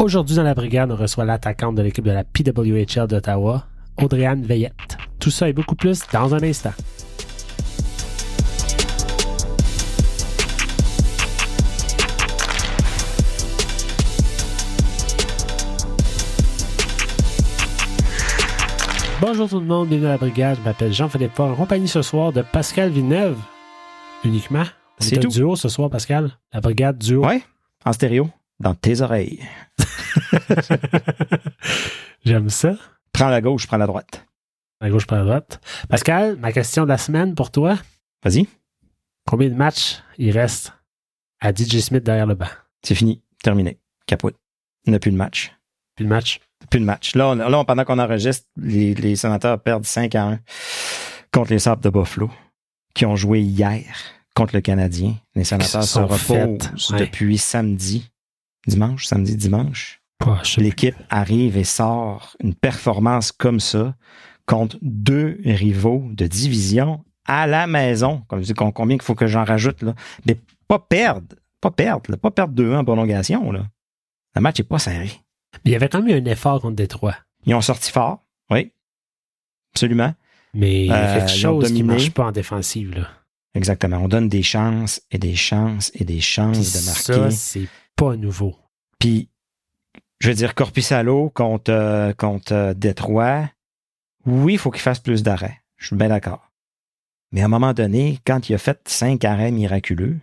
Aujourd'hui, dans la brigade, on reçoit l'attaquante de l'équipe de la PWHL d'Ottawa, Audriane Veillette. Tout ça et beaucoup plus dans un instant. Bonjour tout le monde, bienvenue à la brigade. Je m'appelle Jean-Philippe Paul, en compagnie ce soir de Pascal Villeneuve. Uniquement. C'est tout. duo ce soir, Pascal? La brigade duo. Ouais, en stéréo, dans tes oreilles. J'aime ça. Prends la gauche, prends la droite. À gauche, par la droite. Pascal, ma question de la semaine pour toi. Vas-y, Combien de matchs il reste à DJ Smith derrière le banc? c'est fini, terminé. Capote. Il n'y a plus de match. Puis le match. Plus de match. Là, on- là on- pendant qu'on enregistre, les, les sénateurs perdent 5 à 1 contre les Sabres de Buffalo, qui ont joué hier contre le Canadien. Les sénateurs se reposent ouais. depuis samedi. Dimanche, samedi, dimanche. L'équipe arrive et sort une performance comme ça contre deux rivaux de division à la maison. Comme je dis, com- combien il faut que j'en rajoute, là? Mais pas perdre. Pas perdre, là. Pas perdre 2-1 en prolongation, là. Le match n'est pas serré. plus. Il y avait quand même eu un effort contre Détroit. Ils ont sorti fort. Oui. Absolument. Mais il y a Euh, quelque chose qui ne marche pas en défensive. Là. Exactement. On donne des chances et des chances et des Puis chances de ça, marquer. c'est pas nouveau. Puis, je veux dire, Corpissalo contre, euh, contre euh, Détroit, oui, il faut qu'il fasse plus d'arrêts. Je suis bien d'accord. Mais à un moment donné, quand il a fait cinq arrêts miraculeux,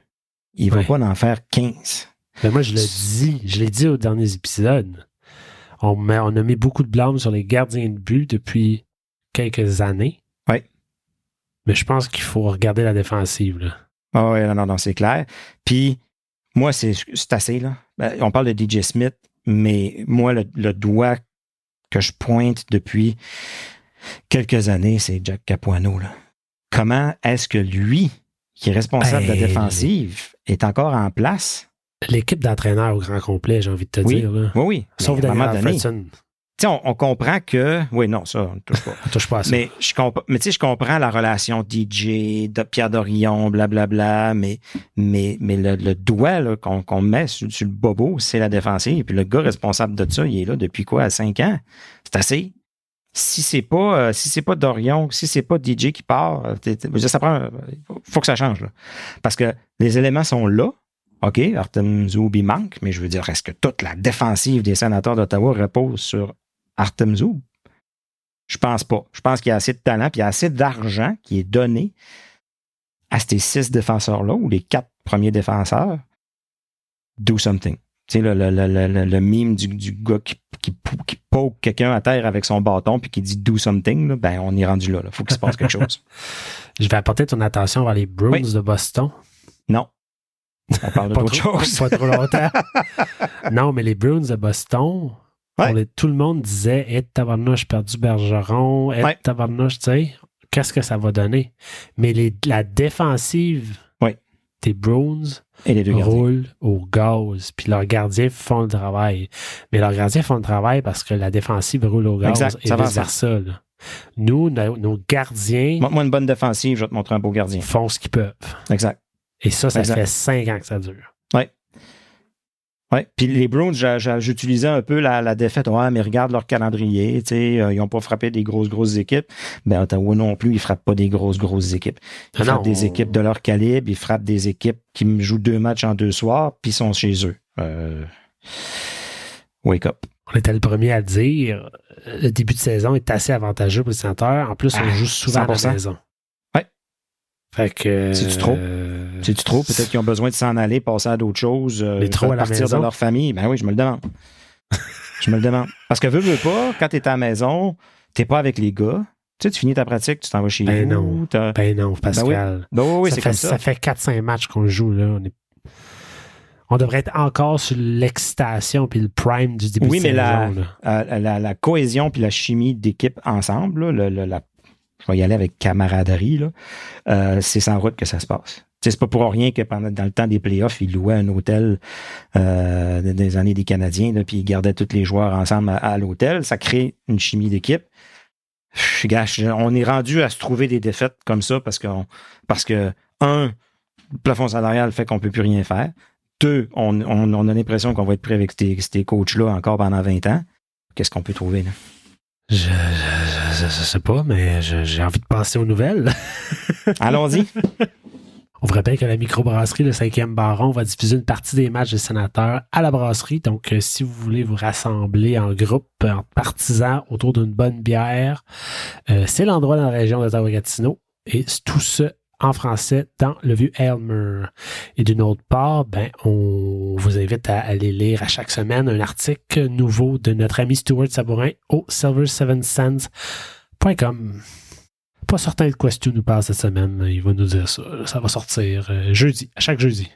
il ne va pas en faire 15. Mais moi, je le dis, je l'ai dit aux derniers épisodes. On, met- on a mis beaucoup de blâme sur les gardiens de but depuis quelques années. Ouais. Mais je pense qu'il faut regarder la défensive. Là. Ah oui, non, non, non, c'est clair. Puis, moi, c'est c'est assez, là. Ben, on parle de DJ Smith, mais moi, le, le doigt que je pointe depuis quelques années, c'est Jack Capuano, là. Comment est-ce que lui, qui est responsable de la Ben, défensive, est encore en place? L'équipe d'entraîneurs au grand complet, j'ai envie de te Oui. dire. Là. Oui, oui. Sauf à sais, on, on comprend que. Oui, non, ça, on ne touche pas. On touche pas à ça. mais je comp- mais tu sais, je comprends la relation DJ, de Pierre Dorion, blablabla, mais, mais, mais le, le doigt là, qu'on met sur, sur le bobo, c'est la défensive. Puis le gars responsable de ça, il est là depuis quoi, à 5 ans? C'est assez. Si c'est pas euh, si c'est pas Dorion, si c'est pas DJ qui part, euh, dire, ça prend, faut que ça change. Là. Parce que les éléments sont là. OK, Artem Zoub, il manque, mais je veux dire, est-ce que toute la défensive des sénateurs d'Ottawa repose sur Artem Zoub? Je pense pas. Je pense qu'il y a assez de talent, puis il y a assez d'argent qui est donné à ces six défenseurs-là, ou les quatre premiers défenseurs. Do something. Tu sais, le, le, le, le, le mime du, du gars qui, qui, poke quelqu'un à terre avec son bâton puis qui dit do something, là, ben on est rendu là. Il faut qu'il se passe quelque chose. Je vais apporter ton attention vers les Bruins Oui. de Boston. Non. On parle Pas d'autre chose. pas trop longtemps. non, mais les Bruins de Boston, Ouais. pour les- tout le monde disait Eh, tabarnouche, perdu Bergeron, eh, Ouais. tabarnouche, tu sais, qu'est-ce que ça va donner? Mais les, la défensive Ouais. des Bruins Et les deux gardiens. roule au gaz, puis leurs gardiens font le travail. Mais leurs gardiens font le travail parce que la défensive roule au gaz Exact, et vice-versa. Nous, nos, nos gardiens Montre-moi une bonne défensive, je vais te montrer un beau gardien. font ce qu'ils peuvent. Exact. Et ça, ça Exact. fait cinq ans que ça dure. Ouais. Puis les Browns, j'utilisais un peu la, la défaite. Ouais, mais regarde leur calendrier. Tu sais, euh, ils n'ont pas frappé des grosses, grosses équipes. Ben, Ottawa non plus, ils frappent pas des grosses, grosses équipes. Ils Ah frappent non, des équipes de leur calibre. Ils frappent des équipes qui me jouent deux matchs en deux soirs, puis sont chez eux. Euh, Wake up. On était le premier à le dire. Le début de saison est assez avantageux pour les sénateurs. En plus, on Ah, joue souvent à la 100%. maison. Ouais. Fait que. C'est-tu trop? euh, C'est-tu trop? Peut-être qu'ils ont besoin de s'en aller, passer à d'autres choses, euh, trop à la partir maison? de leur famille. Ben oui, je me le demande. je me le demande. Parce que veux, veux pas, quand t'es à la maison, t'es pas avec les gars. Tu sais, tu finis ta pratique, tu t'en vas chez Ben vous. non. Ben non, Pascal. Ben oui, oui, ça, c'est fait, ça. ça fait 4-5 matchs qu'on joue. Là. On, est- on devrait être encore sur l'excitation puis le prime du début Oui, de mais saison. la-. Euh, la, la cohésion puis la chimie d'équipe ensemble, là, le- le- la- je vais y aller avec camaraderie, euh, c'est sans route que ça se passe. C'est pas pour rien que pendant dans le temps des playoffs, ils louaient un hôtel euh, des- années des Canadiens, là, puis ils gardaient tous les joueurs ensemble à, l'hôtel. Ça crée une chimie d'équipe. On est rendu à se trouver des défaites comme ça parce que parce que un, le plafond salarial fait qu'on peut plus rien faire. deux, on, on, on a l'impression qu'on va être prêt avec ces, ces coachs-là encore pendant 20 ans. Qu'est-ce qu'on peut trouver là? Je, je, je, je sais pas, mais j'ai envie de passer aux nouvelles. Allons-y. On vous rappelle que la microbrasserie, le cinquième baron, va diffuser une partie des matchs des sénateurs à la brasserie. Donc, euh, si vous voulez vous rassembler en groupe, en partisans, autour d'une bonne bière, euh, c'est l'endroit dans la région d'Ottawa-Gatineau. Et tout ça en français dans le vieux Elmer. Et d'une autre part, ben, on vous invite à aller lire à chaque semaine un article nouveau de notre ami Stuart Sabourin au silver7cents.com. Pas certain de quoi Stu nous parle cette semaine. Il va nous dire ça. Ça va sortir euh, jeudi, à chaque jeudi.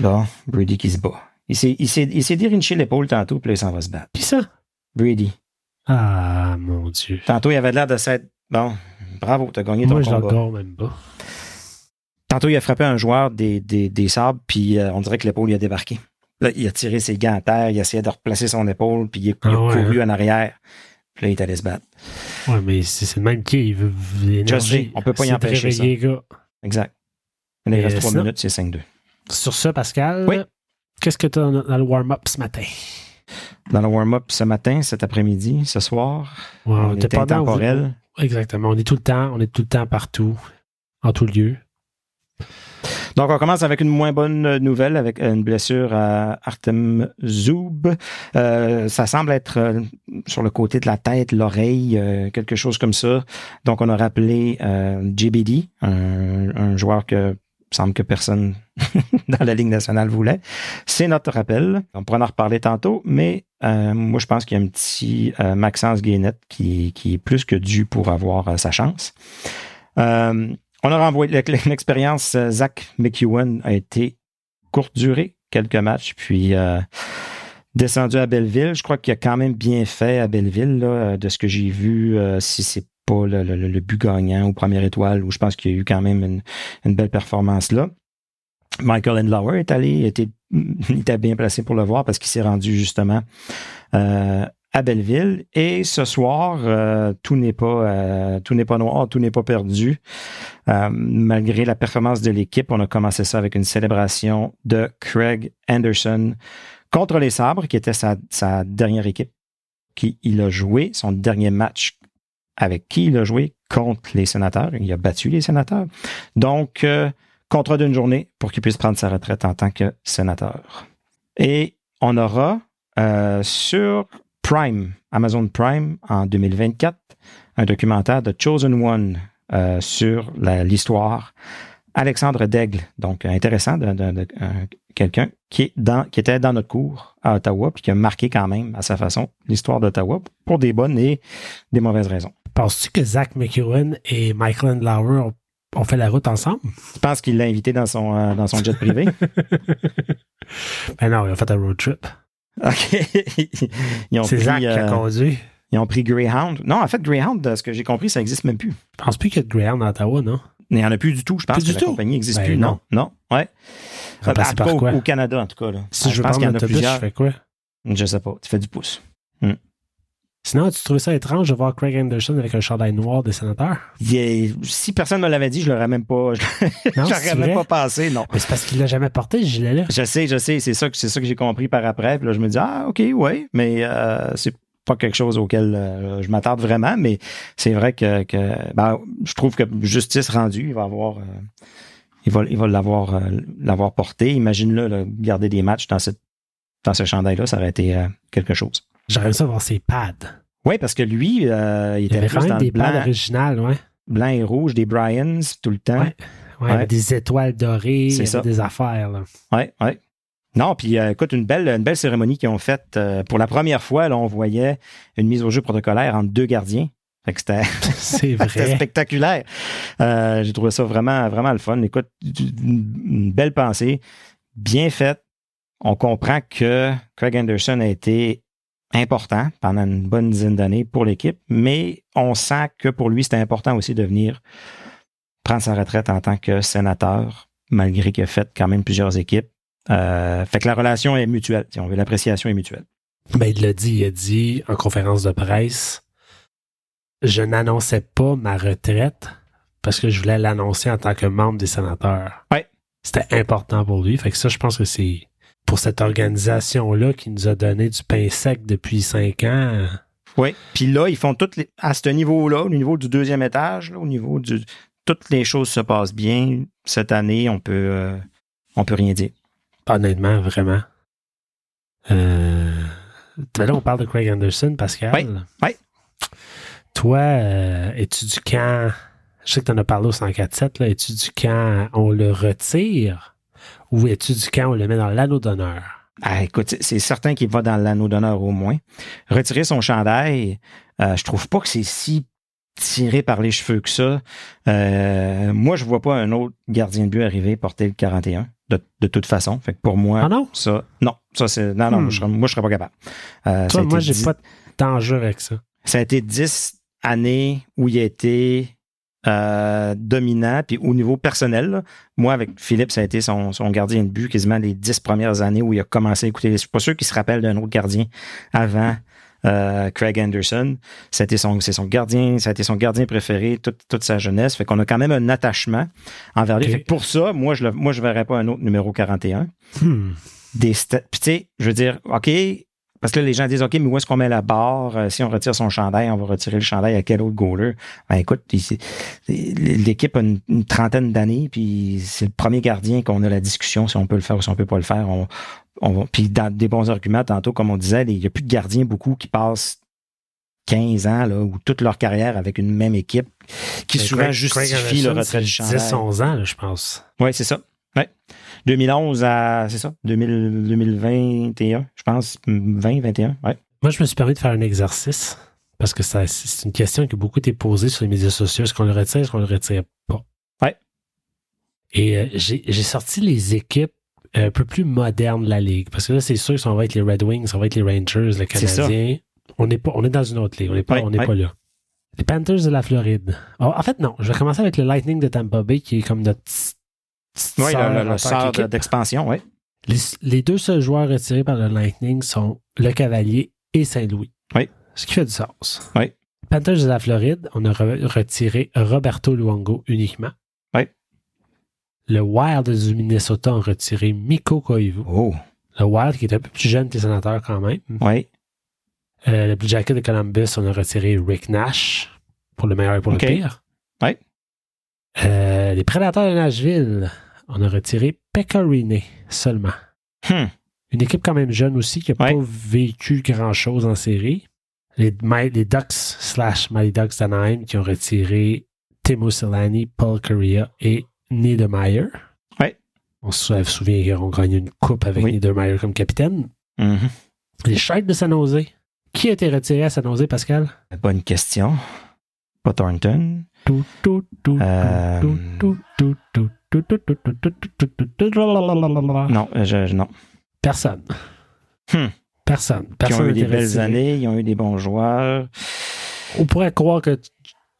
Bon, Brady qui se bat. Il s'est, dérinché l'épaule tantôt, puis là, il s'en va se battre. Puis ça? Brady. Ah, mon Dieu. Tantôt, il avait l'air de s'être. Bon, bravo, t'as gagné ton Moi, je combat. regarde même pas. Tantôt, il a frappé un joueur des, des, des sables, puis euh, on dirait que l'épaule il a débarqué. Là, il a tiré ses gants à terre, il a essayé de replacer son épaule, puis il, a- il a Ah ouais, couru en arrière. Puis là, il est allé se battre. Ouais, mais c'est le même qui. Il veut sais, on peut pas y empêcher ça. gars. Exact. Il Et reste trois sinon- minutes, c'est 5-2. Sur ça, Pascal, Oui. qu'est-ce que tu as dans, le warm-up ce matin? Dans le warm-up ce matin, cet après-midi, ce soir, Ouais, on est intemporel. Exactement. On est tout le temps, on est tout le temps partout, en tout lieu. Donc, on commence avec une moins bonne nouvelle, avec une blessure à Artem Zoub. Euh, ça semble être euh, sur le côté de la tête, l'oreille, euh, quelque chose comme ça. Donc, on a rappelé JBD, un, un joueur que semble que personne dans la Ligue nationale voulait. C'est notre rappel. On pourra en reparler tantôt, mais euh, moi, je pense qu'il y a un petit euh, Maxence Guénette qui, qui est plus que dû pour avoir euh, sa chance. Euh, on a renvoyé l'expérience. euh, Zach McEwen a été courte durée, quelques matchs, puis descendu à Belleville. Je crois qu'il a quand même bien fait à Belleville, là, de ce que j'ai vu, si c'est pas le, le- but gagnant ou première étoile, où je pense qu'il y a eu quand même une, belle performance là. Michael Endlauer est allé, était, il était bien placé pour le voir parce qu'il s'est rendu justement euh, à Belleville. Et ce soir, euh, tout n'est pas euh, pas noir, tout n'est pas perdu. Malgré la performance de l'équipe, on a commencé ça avec une célébration de Craig Anderson contre les Sabres, qui était sa, sa dernière équipe, qui il a joué son dernier match avec qui il a joué contre les sénateurs. Il a battu les sénateurs. Donc, euh, contrat d'une journée pour qu'il puisse prendre sa retraite en tant que sénateur. Et on aura euh, sur Prime, Amazon Prime, en 2024, un documentaire de Chosen One euh, sur l'histoire. Alexandre Daigle, donc intéressant, de, de- de- quelqu'un qui, est dans, qui était dans notre cours à Ottawa, puis qui a marqué quand même à sa façon l'histoire d'Ottawa pour des bonnes et des mauvaises raisons. Penses-tu que Zach McEwen et Michael Endlauer ont, ont fait la route ensemble? Je pense qu'il l'a invité dans son, euh, dans son jet privé? Ben non, ils ont fait un road trip. OK. ils, ont C'est pris, Zach qui a euh, conduit. ils ont pris Greyhound. Non, en fait, Greyhound, de ce que j'ai compris, ça n'existe même plus. Je pense plus qu'il y a de Greyhound à Ottawa, non? Il n'y en a plus du tout. Je pense Plus que du la tout? compagnie n'existe Ben plus. non. Non, non, ouais. Remplacé par au- quoi? Au, Canada, en tout cas. Là. Si Ah, je veux pense prendre qu'il y en a plusieurs. je fais quoi? Je sais pas. Tu fais du pouce. Sinon, tu trouvais ça étrange de voir Craig Anderson avec un chandail noir des sénateurs? Est- si personne me l'avait dit, je l'aurais même pas, je l'aurais même pas passé, non. Mais c'est parce qu'il l'a jamais porté, ce gilet-là. Je sais, je sais, c'est ça que c'est ça que j'ai compris par après. Puis là, je me dis ah ok, ouais, mais euh, c'est pas quelque chose auquel euh, je m'attarde vraiment, mais c'est vrai que, que ben, je trouve que justice rendue, il va avoir, euh, il va, il va l'avoir, euh, l'avoir porté. Imagine-le, là, garder des matchs dans cette, dans ce chandail-là, ça aurait été quelque chose. J'aurais aimé ça voir ses pads. Oui, parce que lui, il Il était avait plus dans des le pads blanc, originales, ouais. blanc et rouge, des Bryans tout le temps. Ouais. Ouais, il des étoiles dorées, il des affaires, là. Ouais, ouais. Non, puis euh, écoute, une belle, une belle cérémonie qu'ils ont faite. euh, pour la première fois, là, on voyait une mise au jeu protocolaire entre deux gardiens. C'était spectaculaire. Euh, J'ai trouvé ça vraiment, vraiment le fun. Écoute, une, une belle pensée, bien faite. On comprend que Craig Anderson a été important pendant une bonne dizaine d'années pour l'équipe, mais on sent que pour lui, c'était important aussi de venir prendre sa retraite en tant que sénateur, malgré qu'il a fait quand même plusieurs équipes. Euh, fait que la relation est mutuelle. Si on veut, l'appréciation est mutuelle. Ben, il l'a dit, il a dit en conférence de presse, je n'annonçais pas ma retraite parce que je voulais l'annoncer en tant que membre des sénateurs. Ouais. c'était important pour lui. Fait que ça, je pense que c'est pour cette organisation-là qui nous a donné du pain sec depuis cinq ans. Oui. Puis là, ils font toutes les, à ce niveau-là, au niveau du deuxième étage, là, au niveau du, toutes les choses se passent bien. Cette année, on peut, euh, on peut rien dire. Honnêtement, vraiment. Euh, là, on parle de Craig Anderson, Pascal. Oui. oui. Toi, euh, es-tu du camp, je sais que tu en as parlé au 104.7, là, es-tu du camp, on le retire ou es-tu du camp, on le met dans l'anneau d'honneur? Ah, écoute, c'est certain qu'il va dans l'anneau d'honneur au moins. Retirer son chandail, euh, je trouve pas que c'est si tiré par les cheveux que ça. Euh, moi, je vois pas un autre gardien de but arriver porter le 41 de, toute façon. Fait que pour moi, ah non? ça, non, ça c'est, non, non, moi, je serais, serais pas capable. Euh, Toi, moi, j'ai pas de danger avec ça. Ça a été 10 année où il a été euh, dominant. Puis au niveau personnel, moi, avec Philippe, ça a été son, gardien de but quasiment les dix premières années où il a commencé à écouter. Je suis pas sûr qu'il se rappelle d'un autre gardien avant euh, Craig Anderson. C'était son, c'est son gardien, ça a été son gardien préféré toute, toute sa jeunesse. Fait qu'on a quand même un attachement envers lui. pour ça, moi, je le, moi, je verrais pas un autre numéro 41. Hmm. Des, tu sais, je veux dire, OK, parce que là, les gens disent, OK, mais où est-ce qu'on met la barre? Euh, si on retire son chandail, on va retirer le chandail à quel autre goaler? Ben écoute, l'équipe a une, trentaine d'années, puis c'est le premier gardien qu'on a la discussion si on peut le faire ou si on peut pas le faire. On, on, puis dans des bons arguments, tantôt, comme on disait, il n'y a plus de gardiens beaucoup qui passent 15 ans là, ou toute leur carrière avec une même équipe qui souvent justifie le retrait du chandail. 10, 11 ans, je pense. Oui, c'est ça. Ouais. 2011 à, c'est ça, 2021, je pense, 20, 21, ouais. Moi, je me suis permis de faire un exercice parce que ça, c'est une question qui a beaucoup été posée sur les médias sociaux. Est-ce qu'on le retire, est-ce qu'on le retire pas? Ouais. Et euh, j'ai sorti les équipes un peu plus modernes de la Ligue. Parce que là, c'est sûr que ça va être les Red Wings, ça va être les Rangers, les Canadiens. On est, pas, on est dans une autre ligue. On n'est pas, on est pas là. Les Panthers de la Floride. Oh, en fait, non. Je vais commencer avec le Lightning de Tampa Bay, qui est comme notre oui, le, sort d'expansion, oui. Les, deux seuls joueurs retirés par le Lightning sont le Cavalier et Saint-Louis. Oui. Ce qui fait du sens. Oui. Panthers de la Floride, on a retiré Roberto Luongo uniquement. Oui. Le Wild du Minnesota a retiré Miko Koivu. Oh. Le Wild, qui est un peu plus jeune que les sénateurs quand même. Oui. Euh, le Blue Jacket de Columbus, on a retiré Rick Nash pour le meilleur et pour le pire. Oui. Euh, les Prédateurs de Nashville, on a retiré Pecorine seulement. Hmm. Une équipe quand même jeune aussi qui n'a pas vécu grand-chose en série. Les, les Ducks slash Mighty Ducks d'Anaheim qui ont retiré Timo Solani, Paul Correa et Niedermeyer. Ouais. On se souvient qu'ils ont gagné une coupe avec Niedermeyer comme capitaine. Mm-hmm. Les Sharks de San Jose. Qui a été retiré à San Jose, Pascal? Bonne question. Pas Thornton. Non, je, non. Personne. Hmm. Personne. Personne. Ils ont eu des belles années, ils ont eu des bons joueurs. On pourrait croire que,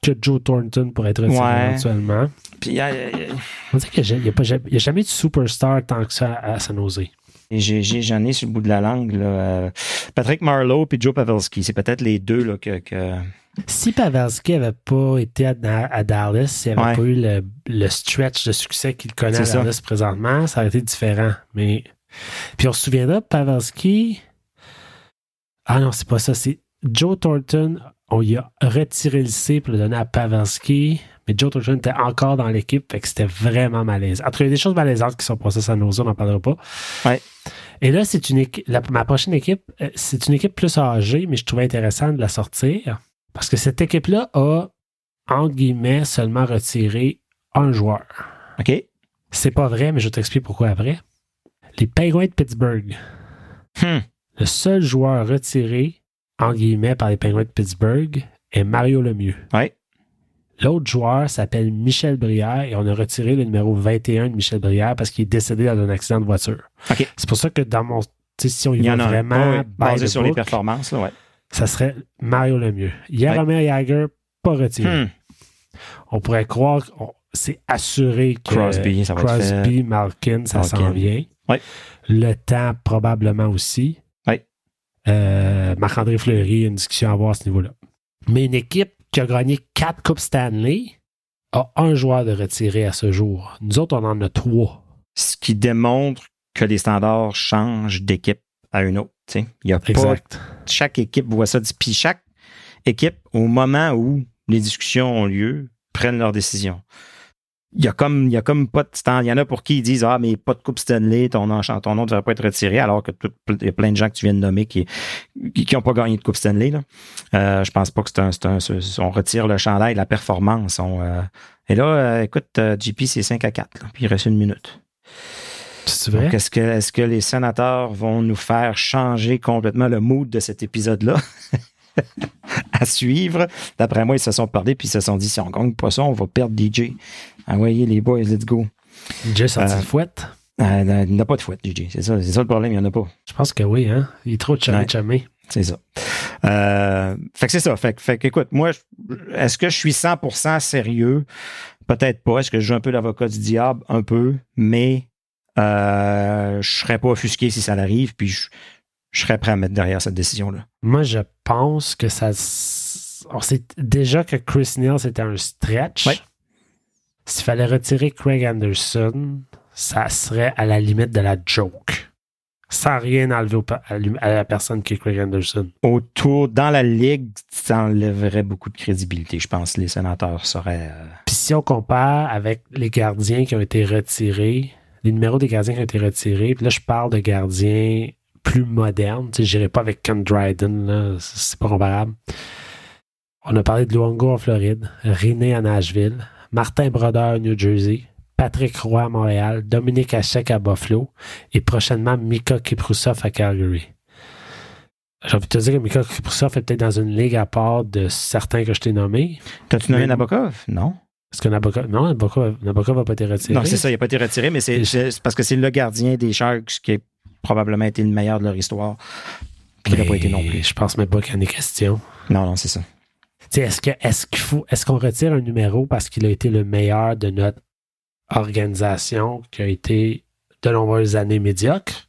que Joe Thornton pourrait être retiré ouais. éventuellement. Puis, On dit qu'il n'y a, a, jamais de superstar tant que ça à San Jose. J'en ai, sur le bout de la langue. Là, Patrick Marlowe et Joe Pavelski. C'est peut-être les deux là, que, que si Pavelski n'avait pas été à, Dallas, s'il n'avait pas eu le, stretch de succès qu'il connaît à Dallas présentement, ça aurait été différent. Mais puis on se souviendra, Pavelski. Ah non, c'est pas ça. C'est Joe Thornton. On y a retiré le C pour le donner à Pavelski. Mais Joe Thornton était encore dans l'équipe, fait que c'était vraiment malaise. Entre il y a des choses malaisantes qui sont passées à nos on n'en parlera pas. Ouais. Et là, c'est une équipe, ma prochaine équipe, euh, c'est une équipe plus âgée, mais je trouvais intéressant de la sortir. Parce que cette équipe-là a, entre guillemets, seulement retiré un joueur. OK. C'est pas vrai, mais je t'explique pourquoi après. Les Penguins de Pittsburgh. Hmm. Le seul joueur retiré, entre guillemets, par les Penguins de Pittsburgh est Mario Lemieux. Oui. L'autre joueur s'appelle Michel Brière et on a retiré le numéro 21 de Michel Brière parce qu'il est décédé dans un accident de voiture. OK. C'est pour ça que dans mon. Si on y, va vraiment. basé sur les performances, là, ouais ça serait Mario Lemieux. Yaromir Jagger, pas retiré. Hmm. On pourrait croire que c'est assuré que Crosby, ça Crosby Malkin, ça s'en vient. Le temps, probablement aussi. Euh, Marc-André Fleury, une discussion à avoir à ce niveau-là. Mais une équipe qui a gagné quatre Coupes Stanley a un joueur de retiré à ce jour. Nous autres, on en a trois. ce qui démontre que les standards changent d'équipe à une autre. Il y a exact. pas. Chaque équipe voit ça. Puis chaque équipe, au moment où les discussions ont lieu, prennent leurs décisions il y a comme il y a comme pas de temps. Il y en a pour qui ils disent Ah, mais pas de Coupe Stanley, ton nom, ton nom ne devrait pas être retiré, alors que il y a plein de gens que tu viens de nommer qui qui n'ont pas gagné de Coupe Stanley. Là. Euh, je pense pas que c'est un, un, On retire le chandail, la performance. Euh, et là, euh, écoute, JP, c'est 5 à 4, puis il reste une minute. C'est vrai? Est-ce que, les sénateurs vont nous faire changer complètement le mood de cet épisode-là? à suivre? D'après moi, ils se sont parlé puis ils se sont dit si on gagne pas ça, on va perdre DJ. Envoyez les boys, let's go. DJ sorti euh, fouette? Euh, il n'a pas de fouette, DJ. C'est ça, ça le problème, il n'y en a pas. Je pense que oui, hein? Il est trop chamé chamé. C'est ça. Euh, fait que c'est ça. Fait, fait que, écoute, moi, est-ce que je suis 100% sérieux? Peut-être pas. Est-ce que je joue un peu l'avocat du diable? Un peu. Mais euh, je serais pas offusqué si ça arrive. Puis je, je serais prêt à mettre derrière cette décision-là. Moi, je pense que ça. On sait déjà que Chris Neal, c'était un stretch. S'il fallait retirer Craig Anderson, ça serait à la limite de la joke. Sans rien enlever à la personne qui est Craig Anderson. Autour, dans la ligue, ça enlèverait beaucoup de crédibilité. Je pense que les sénateurs seraient. Euh, Puis si on compare avec les gardiens qui ont été retirés, les numéros des gardiens qui ont été retirés, puis là, je parle de gardiens plus moderne. Je n'irai pas avec Ken Dryden, c'est pas comparable. On a parlé de Luongo en Floride, René à Nashville, Martin Brodeur à New Jersey, Patrick Roy à Montréal, Dominique Hachek à Buffalo et prochainement Mika Kiprusov à Calgary. J'ai envie de te dire que Mika Kiprusov est peut-être dans une ligue à part de certains que je t'ai nommés. T'as-tu nommé Nabokov? Non. Est-ce que Nabokov. Non, Nabokov n'a pas été retiré. Non, c'est ça, il n'a pas été retiré, mais c'est parce que c'est le gardien des Sharks qui est probablement été le meilleur de leur histoire. Il n'a pas été non plus. Je pense même pas qu'il y en ait question. Non, non, c'est ça. Est-ce qu'il faut est-ce qu'on retire un numéro parce qu'il a été le meilleur de notre organisation qui a été de nombreuses années médiocre?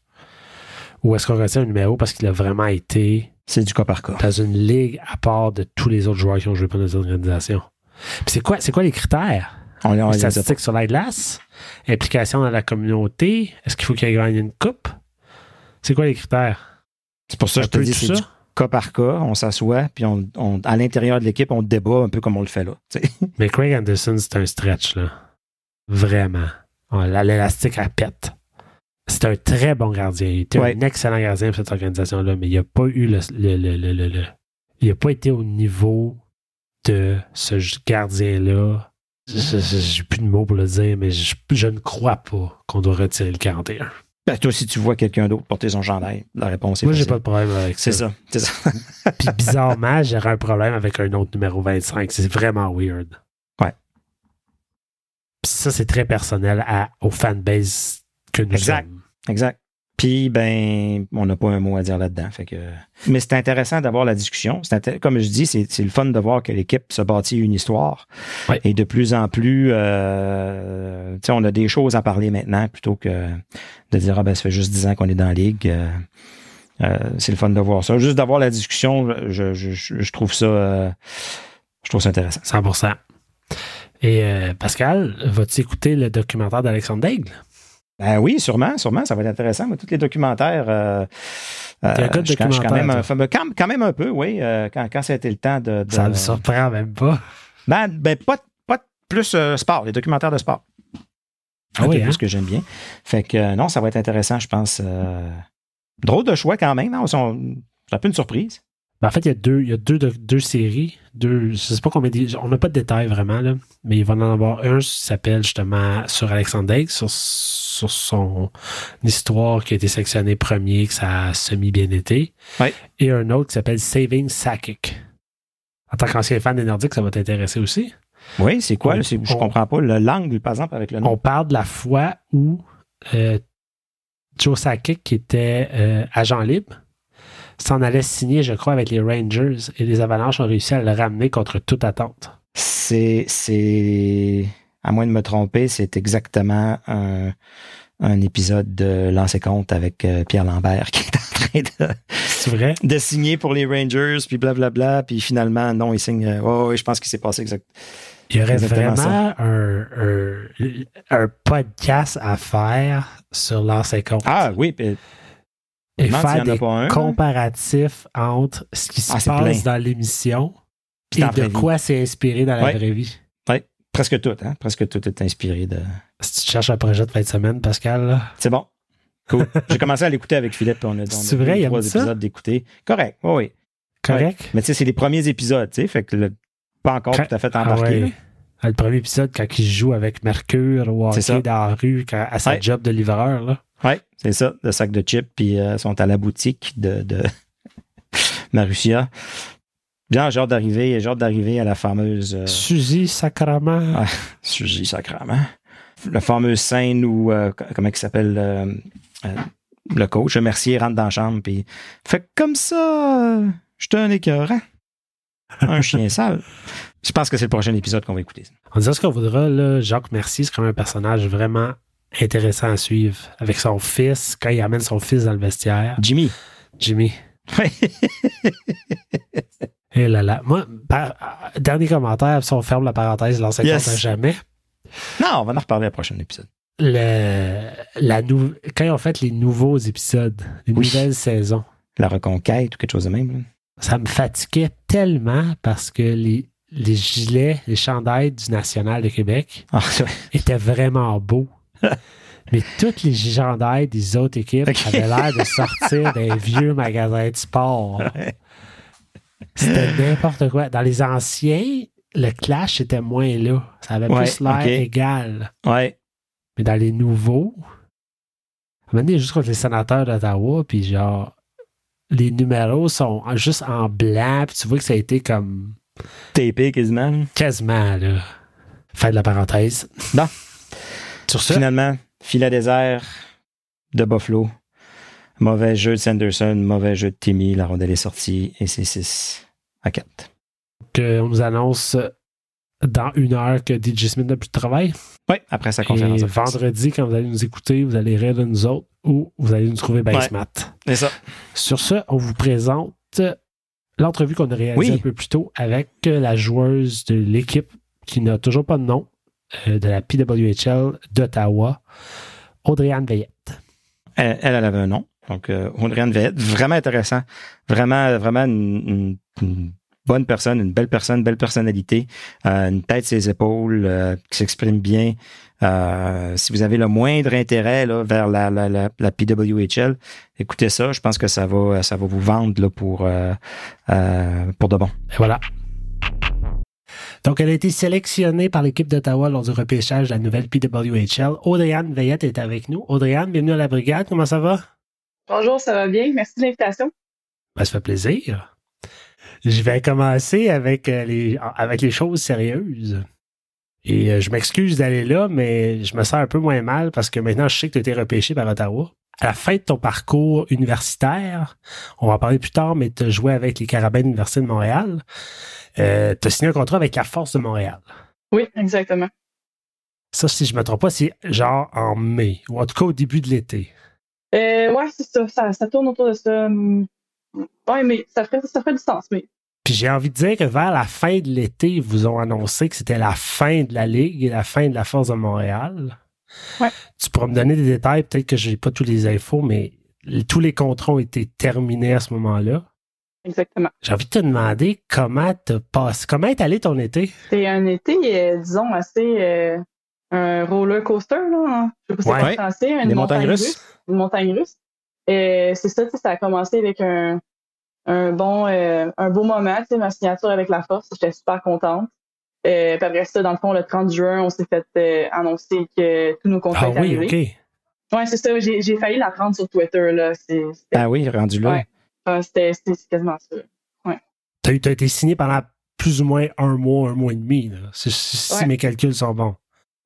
Ou est-ce qu'on retire un numéro parce qu'il a vraiment été c'est du cas par cas. Dans une ligue à part de tous les autres joueurs qui ont joué pour notre organisation? C'est quoi, c'est quoi les critères? On, les statistiques sur la glace? Implication dans la communauté? Est-ce qu'il faut qu'il gagne une coupe? C'est quoi les critères? C'est pour ça que je te dis, du cas par cas. On s'assoit, puis on, à l'intérieur de l'équipe, on débat un peu comme on le fait là. Mais Craig Anderson, c'est un stretch, là. Vraiment. L'élastique, à pète. C'est un très bon gardien. Il était un excellent gardien pour cette organisation-là, mais il n'a pas eu le, Il n'a pas été au niveau de ce gardien-là. J'ai plus de mots pour le dire, mais je, je ne crois pas qu'on doit retirer le 41. Ben, toi, si tu vois quelqu'un d'autre porter son gendarme, la réponse est Moi, j'ai pas de problème avec ça. C'est ça. C'est ça. Puis bizarrement, j'aurais un problème avec un autre numéro 25. C'est vraiment weird. Ouais. Puis ça, c'est très personnel à, aux fanbase que nous exact. sommes. Exact. Puis, ben, on n'a pas un mot à dire là-dedans. Fait que... Mais c'est intéressant d'avoir la discussion. Comme je dis, c'est le fun de voir que l'équipe se bâtit une histoire. Et de plus en plus, euh, on a des choses à parler maintenant plutôt que de dire, ah ben, ça fait juste 10 ans qu'on est dans la ligue. Euh, euh, c'est le fun de voir ça. Juste d'avoir la discussion, je, je, je, trouve ça euh, je trouve ça intéressant. 100% Et Pascal, vas-tu écouter le documentaire d'Alexandre Daigle? Ben oui, sûrement, sûrement, ça va être intéressant. Mais tous les documentaires, euh, euh, je, quand, même un, quand, même un peu, oui, euh, quand, quand ça a été le temps de, Ça me surprend même pas. Ben, ben pas, pas plus euh, sport, les documentaires de sport. Ah oui, plus hein? que j'aime bien. Fait que non, ça va être intéressant, je pense. drôle de choix quand même, hein? C'est un peu une surprise. Ben, en fait, il y a deux, il y a deux, deux, séries. Deux, je sais pas combien. On n'a pas de détails vraiment, là, mais il va en avoir un qui s'appelle justement sur Alexandre Dake, sur, sur son histoire qui a été sectionné premier, que ça a semi-bien été. Et un autre qui s'appelle Saving Sakic. En tant qu'ancien fan des Nordiques, ça va t'intéresser aussi. Oui, c'est quoi? je ne comprends pas l'angle, par exemple, avec le nom. On parle de la fois où euh, Joe Sakic, qui était euh, agent libre, s'en allait signer, je crois, avec les Rangers et les Avalanches ont réussi à le ramener contre toute attente. C'est, c'est, à moins de me tromper, c'est exactement un, un épisode de Lancer compte avec euh, Pierre Lambert qui est en train de, vrai? de signer pour les Rangers, puis blablabla, puis finalement, non, il signe. Oh, oui, je pense qu'il s'est passé exact. Il y aurait Exactement vraiment un, un, un podcast à faire sur l'ancien compte. Ah oui, puis et faire en des comparatifs entre ce qui se Ah, c'est passe plein. dans l'émission et de quoi c'est inspiré dans la Ouais. vraie vie. ouais, presque tout, hein? Presque tout est inspiré de. Si tu cherches un projet de fin de semaine, Pascal, là, C'est bon. Cool. J'ai commencé à l'écouter avec Philippe. On a, on a vrai, trois épisodes d'écouter. Correct, oui, oui. correct? Mais tu sais, c'est les premiers épisodes, tu sais, fait que le- pas encore Quand- tout à fait Ah embarqué. ouais. Ah, Le premier épisode, quand il joue avec Mercure hockey dans la rue, quand- à sa Ouais. job de livreur, là. Oui, c'est ça, le sac de chips, puis euh, sont à la boutique de, de Marussia. Bien, j'ai hâte d'arriver, j'ai hâte d'arriver à la fameuse euh, Suzy Sacrament. Ah. sujet sacrament. La fameuse scène où, euh, co- comment il s'appelle, euh, le coach, le Mercier rentre dans la chambre, puis fait comme ça, j'étais un écœurant. Un chien sale. Je pense que c'est le prochain épisode qu'on va écouter. On dirait ce qu'on voudra, là. Jacques Mercier, c'est quand même un personnage vraiment intéressant à suivre. Avec son fils, quand il amène son fils dans le vestiaire. Jimmy. Jimmy. Et là là. Moi, par- euh, dernier commentaire, si on ferme la parenthèse, l'ancien Yes. compte à jamais. non, on va en reparler à prochain épisode. Le, la nou- quand ils ont fait les nouveaux épisodes, les Oui. nouvelles saisons, La reconquête ou quelque chose de même. là. ça me fatiguait tellement parce que les, les gilets, les chandails du National de Québec Ah, étaient vraiment beaux. Mais toutes les chandails des autres équipes avaient l'air de sortir d'un vieux magasin de sport. C'était n'importe quoi. Dans les anciens, le clash était moins là. Ça avait Ouais, plus l'air égal. ouais. Mais dans les nouveaux, à un moment donné, juste contre les sénateurs d'Ottawa, puis genre, les numéros sont juste en blanc, puis tu vois que ça a été comme Tapé quasiment. quasiment, là. Fin de la parenthèse. Bon. Sur ça, Finalement, filet désert de Buffalo. Mauvais jeu de Sanderson, mauvais jeu de Timmy. La rondelle est sortie et c'est 6 à 4. que on nous annonce dans une heure que DJ Smith n'a plus de travail. Oui, après sa conférence. Et vendredi, quand vous allez nous écouter, vous allez rire de nous autres ou vous allez nous trouver bien Ouais. C'est ça. Sur ce, on vous présente l'entrevue qu'on a réalisée Oui. un peu plus tôt avec la joueuse de l'équipe qui n'a toujours pas de nom de la PWHL d'Ottawa, Audrey-Anne Veillette. Elle, elle, elle avait un nom. Donc, euh, Audrey-Anne Veillette. Vraiment intéressant. Vraiment, vraiment une, une- une bonne personne, une belle personne, belle personnalité. Euh, une tête ses épaules, euh, qui s'exprime bien. Euh, si vous avez le moindre intérêt là, vers la, la, la, la PWHL, écoutez ça. Je pense que ça va, ça va vous vendre là, pour, euh, euh, pour de bon. Et voilà. Donc, elle a été sélectionnée par l'équipe d'Ottawa lors du repêchage de la nouvelle PWHL. Audrey-Anne Veillette est avec nous. Audrey-Anne, bienvenue à la brigade. Comment ça va? Bonjour, ça va bien? Merci de l'invitation. Ben, ça fait plaisir. Je vais commencer avec, euh, les, avec les choses sérieuses. Et euh, je m'excuse d'aller là, mais je me sens un peu moins mal parce que maintenant, je sais que tu as été repêché par Ottawa. À la fin de ton parcours universitaire, on va en parler plus tard, mais tu as joué avec les Carabins de l'Université de Montréal. Euh, tu as signé un contrat avec la Force de Montréal. Oui, exactement. Ça, si je ne me trompe pas, c'est genre en mai, ou en tout cas au début de l'été. Euh, ouais, c'est ça, ça. Ça tourne autour de ça. Hum, Ouais, mais ça ferait, ça ferait du sens, mais Puis j'ai envie de dire que vers la fin de l'été, ils vous ont annoncé que c'était la fin de la Ligue et la fin de la Force de Montréal. Ouais. Tu pourras me donner des détails, peut-être que je n'ai pas tous les infos, mais tous les contrats ont été terminés à ce moment-là. exactement. J'ai envie de te demander comment te passe, comment est allé ton été? C'est un été, euh, disons, assez euh, un roller coaster, là. hein. Je sais pas si Ouais. français, une Les montagnes russes? Une montagne russe. Euh, c'est ça, tu sais, ça a commencé avec un, un bon, euh, un beau moment, tu sais, ma signature avec la force, j'étais super contente. Euh, puis après ça, dans le fond, le 30 juin, on s'est fait euh, annoncer que tous nos contrats Ah étaient oui, arrivés. OK. Ouais, c'est ça. J'ai, j'ai failli la prendre sur Twitter, là. C'est, Ah oui, rendu là. Ouais. ah, c'était, c'était- quasiment ça. Tu as, été signé pendant plus ou moins un mois, un mois et demi, là, si, Ouais. mes calculs sont bons.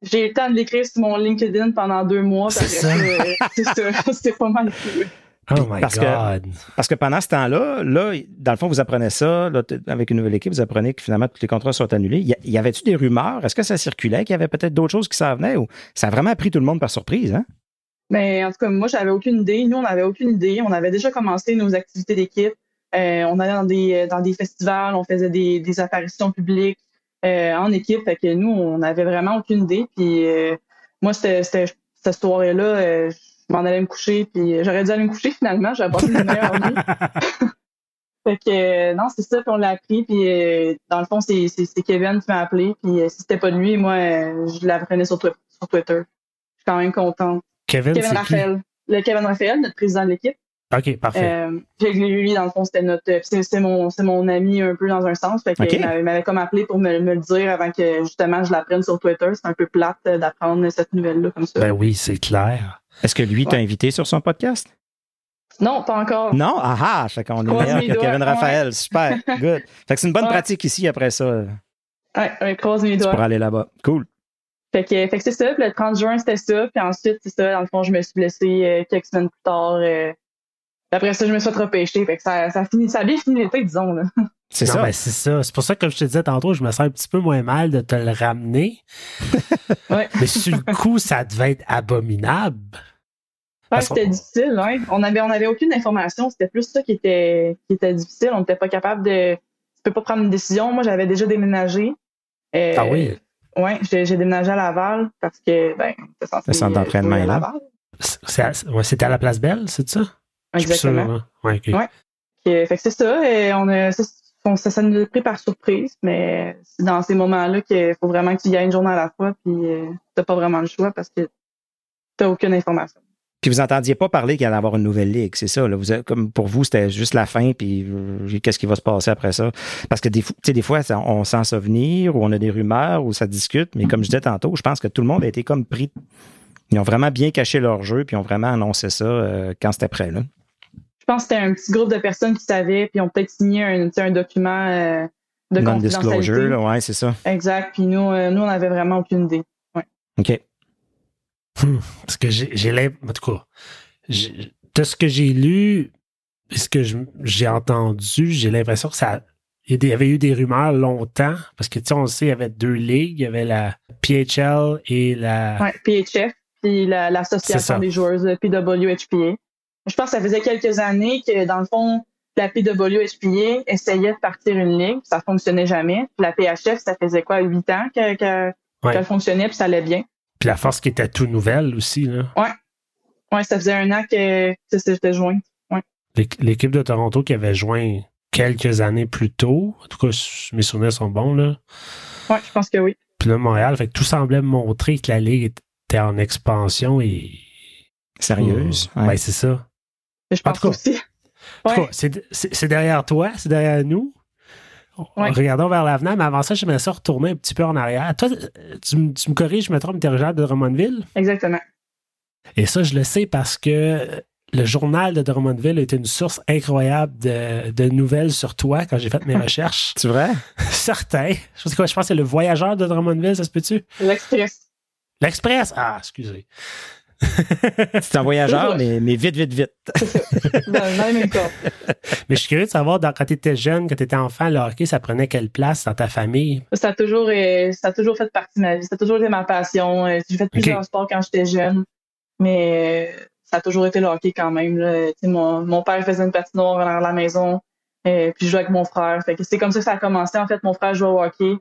J'ai eu le temps de l'écrire sur mon LinkedIn pendant deux mois. puis C'est après ça. euh, c'est ça. C'était pas mal. tout. Oh my Parce que- God. Parce que pendant ce temps-là, là, dans le fond, vous apprenez ça, là, avec une nouvelle équipe, vous apprenez que finalement tous les contrats sont annulés. Y, a- y avait-tu des rumeurs? Est-ce que ça circulait qu'il y avait peut-être d'autres choses qui s'en venaient ou ça a vraiment pris tout le monde par surprise, hein? Mais en tout cas, moi, j'avais aucune idée. Nous, on n'avait aucune idée. On avait déjà commencé nos activités d'équipe. Euh, on allait dans des, dans des festivals, on faisait des, des apparitions publiques. euh, en équipe. Fait que nous, on n'avait vraiment aucune idée. Puis euh, moi, c'était, c'était cette soirée-là, euh, je m'en allais me coucher. Puis j'aurais dû aller me coucher finalement. J'avais passé une meilleure nuit. Fait que non, c'est ça, puis on l'a appris, puis dans le fond, c'est, Kevin qui m'a appelé, puis si c'était pas lui, moi, je l'apprenais sur, sur Twitter. Je suis quand même contente. Kevin, Kevin Raphaël. Le Kevin Raphaël, notre président de l'équipe. qui? OK, parfait. Euh, puis lui, dans le fond, c'était notre. C'est, mon, mon ami un peu dans un sens. Fait qu'il Ok. m'avait, comme appelé pour me, me le dire avant que justement je l'apprenne sur Twitter. C'est un peu plate euh, d'apprendre cette nouvelle-là comme ça. ben oui, c'est clair. Est-ce que lui t'a invité sur son podcast? Non, pas encore. Non? Ah ah! Fait qu'on est meilleur que doigts, Kevin ouais. Raphaël. Super. Good. Fait que c'est une bonne Ouais. pratique ici après ça Ouais, ouais, croise mes pour doigts. aller là-bas. Cool. Fait que, fait que c'est ça. Puis le 30 juin, c'était ça. Puis ensuite, c'est ça. Dans le fond, je me suis blessée euh, quelques semaines plus tard. euh, puis après ça, je me suis fait repêcher. Fait que ça, ça, finit, ça a bien fini l'été, disons. Là. C'est non, ça. ben, c'est ça. C'est pour ça que, comme je te disais tantôt, je me sens un petit peu moins mal de te le ramener. Ouais. Mais sur le coup, ça devait être abominable. Ouais, c'était difficile, ouais. On avait, on avait aucune information. C'était plus ça qui était, qui était difficile. On n'était pas capable de. Tu peux pas prendre une décision. Moi, j'avais déjà déménagé. Euh, Ah oui? Ouais, j'ai déménagé à Laval parce que, ben, c'était centre d'entraînement euh, est à là. À- ouais, C'était à la place Belle, c'est ça? Exactement. hein? Ouais, ok. Ouais. Fait que fait que c'est ça. Et on a, ça, on- ça, ça nous a pris par surprise, mais c'est dans ces moments-là qu'il faut vraiment que tu y ailles une journée à la fois, puis euh, t'as pas vraiment le choix parce que t'as aucune information. Puis vous entendiez pas parler qu'il allait y avoir une nouvelle ligue, c'est ça. Là. Vous comme pour vous, c'était juste la fin, puis euh, qu'est-ce qui va se passer après ça? Parce que des, des fois, on sent ça venir, ou on a des rumeurs, ou ça discute, mais comme je disais tantôt, je pense que tout le monde a été comme pris. Ils ont vraiment bien caché leur jeu, puis ils ont vraiment annoncé ça euh, quand c'était prêt. Là. Je pense que c'était un petit groupe de personnes qui savaient, puis ont peut-être signé un, un document euh, de Non-disclosure, confidentialité. là, ouais, c'est ça. Exact. Puis nous, nous, on avait vraiment aucune idée. OK. Parce que j'ai l'impression. En tout cas, de ce que j'ai lu et ce que j'ai entendu, j'ai l'impression que ça. Il y avait eu des rumeurs longtemps, parce que tu sais, on le sait, il y avait deux ligues. Il y avait la PHL et la. Ouais, PHF, puis la- l'association des joueurs de PWHPA. Je pense que ça faisait quelques années que, dans le fond, la PWHPA essayait de partir une ligue, puis ça fonctionnait jamais. Puis la PHF, ça faisait quoi, huit ans que- que- Ouais. fonctionnait, puis ça allait bien. Puis la force qui était tout nouvelle aussi. là. Ouais, ça faisait un an que, que c'était joint. L'é- L'équipe de Toronto qui avait joint quelques années plus tôt. En tout cas, mes souvenirs sont bons. là. Ouais, je pense que oui. Puis là, Montréal, fait que tout semblait montrer que la ligue était en expansion et. Sérieuse. Ouais, Ouais. c'est ça. Je En pense tout cas, aussi. En tout Ouais. cas, c'est derrière toi, c'est derrière nous. Ouais. Regardons vers l'avenir, mais avant ça, j'aimerais ça retourner un petit peu en arrière. Toi, tu, me- tu me corriges, je me trompe, tu es originaire de Drummondville? Exactement. Et ça, je le sais parce que le journal de Drummondville était une source incroyable de, de nouvelles sur toi quand j'ai fait mes recherches. C'est vrai? Certain. Je sais quoi, je pense que c'est le voyageur de Drummondville, ça se peut-tu? L'Express. L'Express! Ah, excusez. C'est un voyageur, mais, mais vite, vite, vite. dans, cas. Mais je suis curieux de savoir, dans- quand tu étais jeune, quand tu étais enfant, le hockey, ça prenait quelle place dans ta famille? Ça a toujours, euh, ça a toujours fait partie de ma vie. Ça a toujours été ma passion. Euh, J'ai fait plusieurs sports quand j'étais jeune, mais euh, ça a toujours été le hockey quand même. là. Mon, mon père faisait une patinoire dans la maison, euh, puis je jouais avec mon frère. Fait que c'est comme ça que ça a commencé. En fait, mon frère jouait au hockey.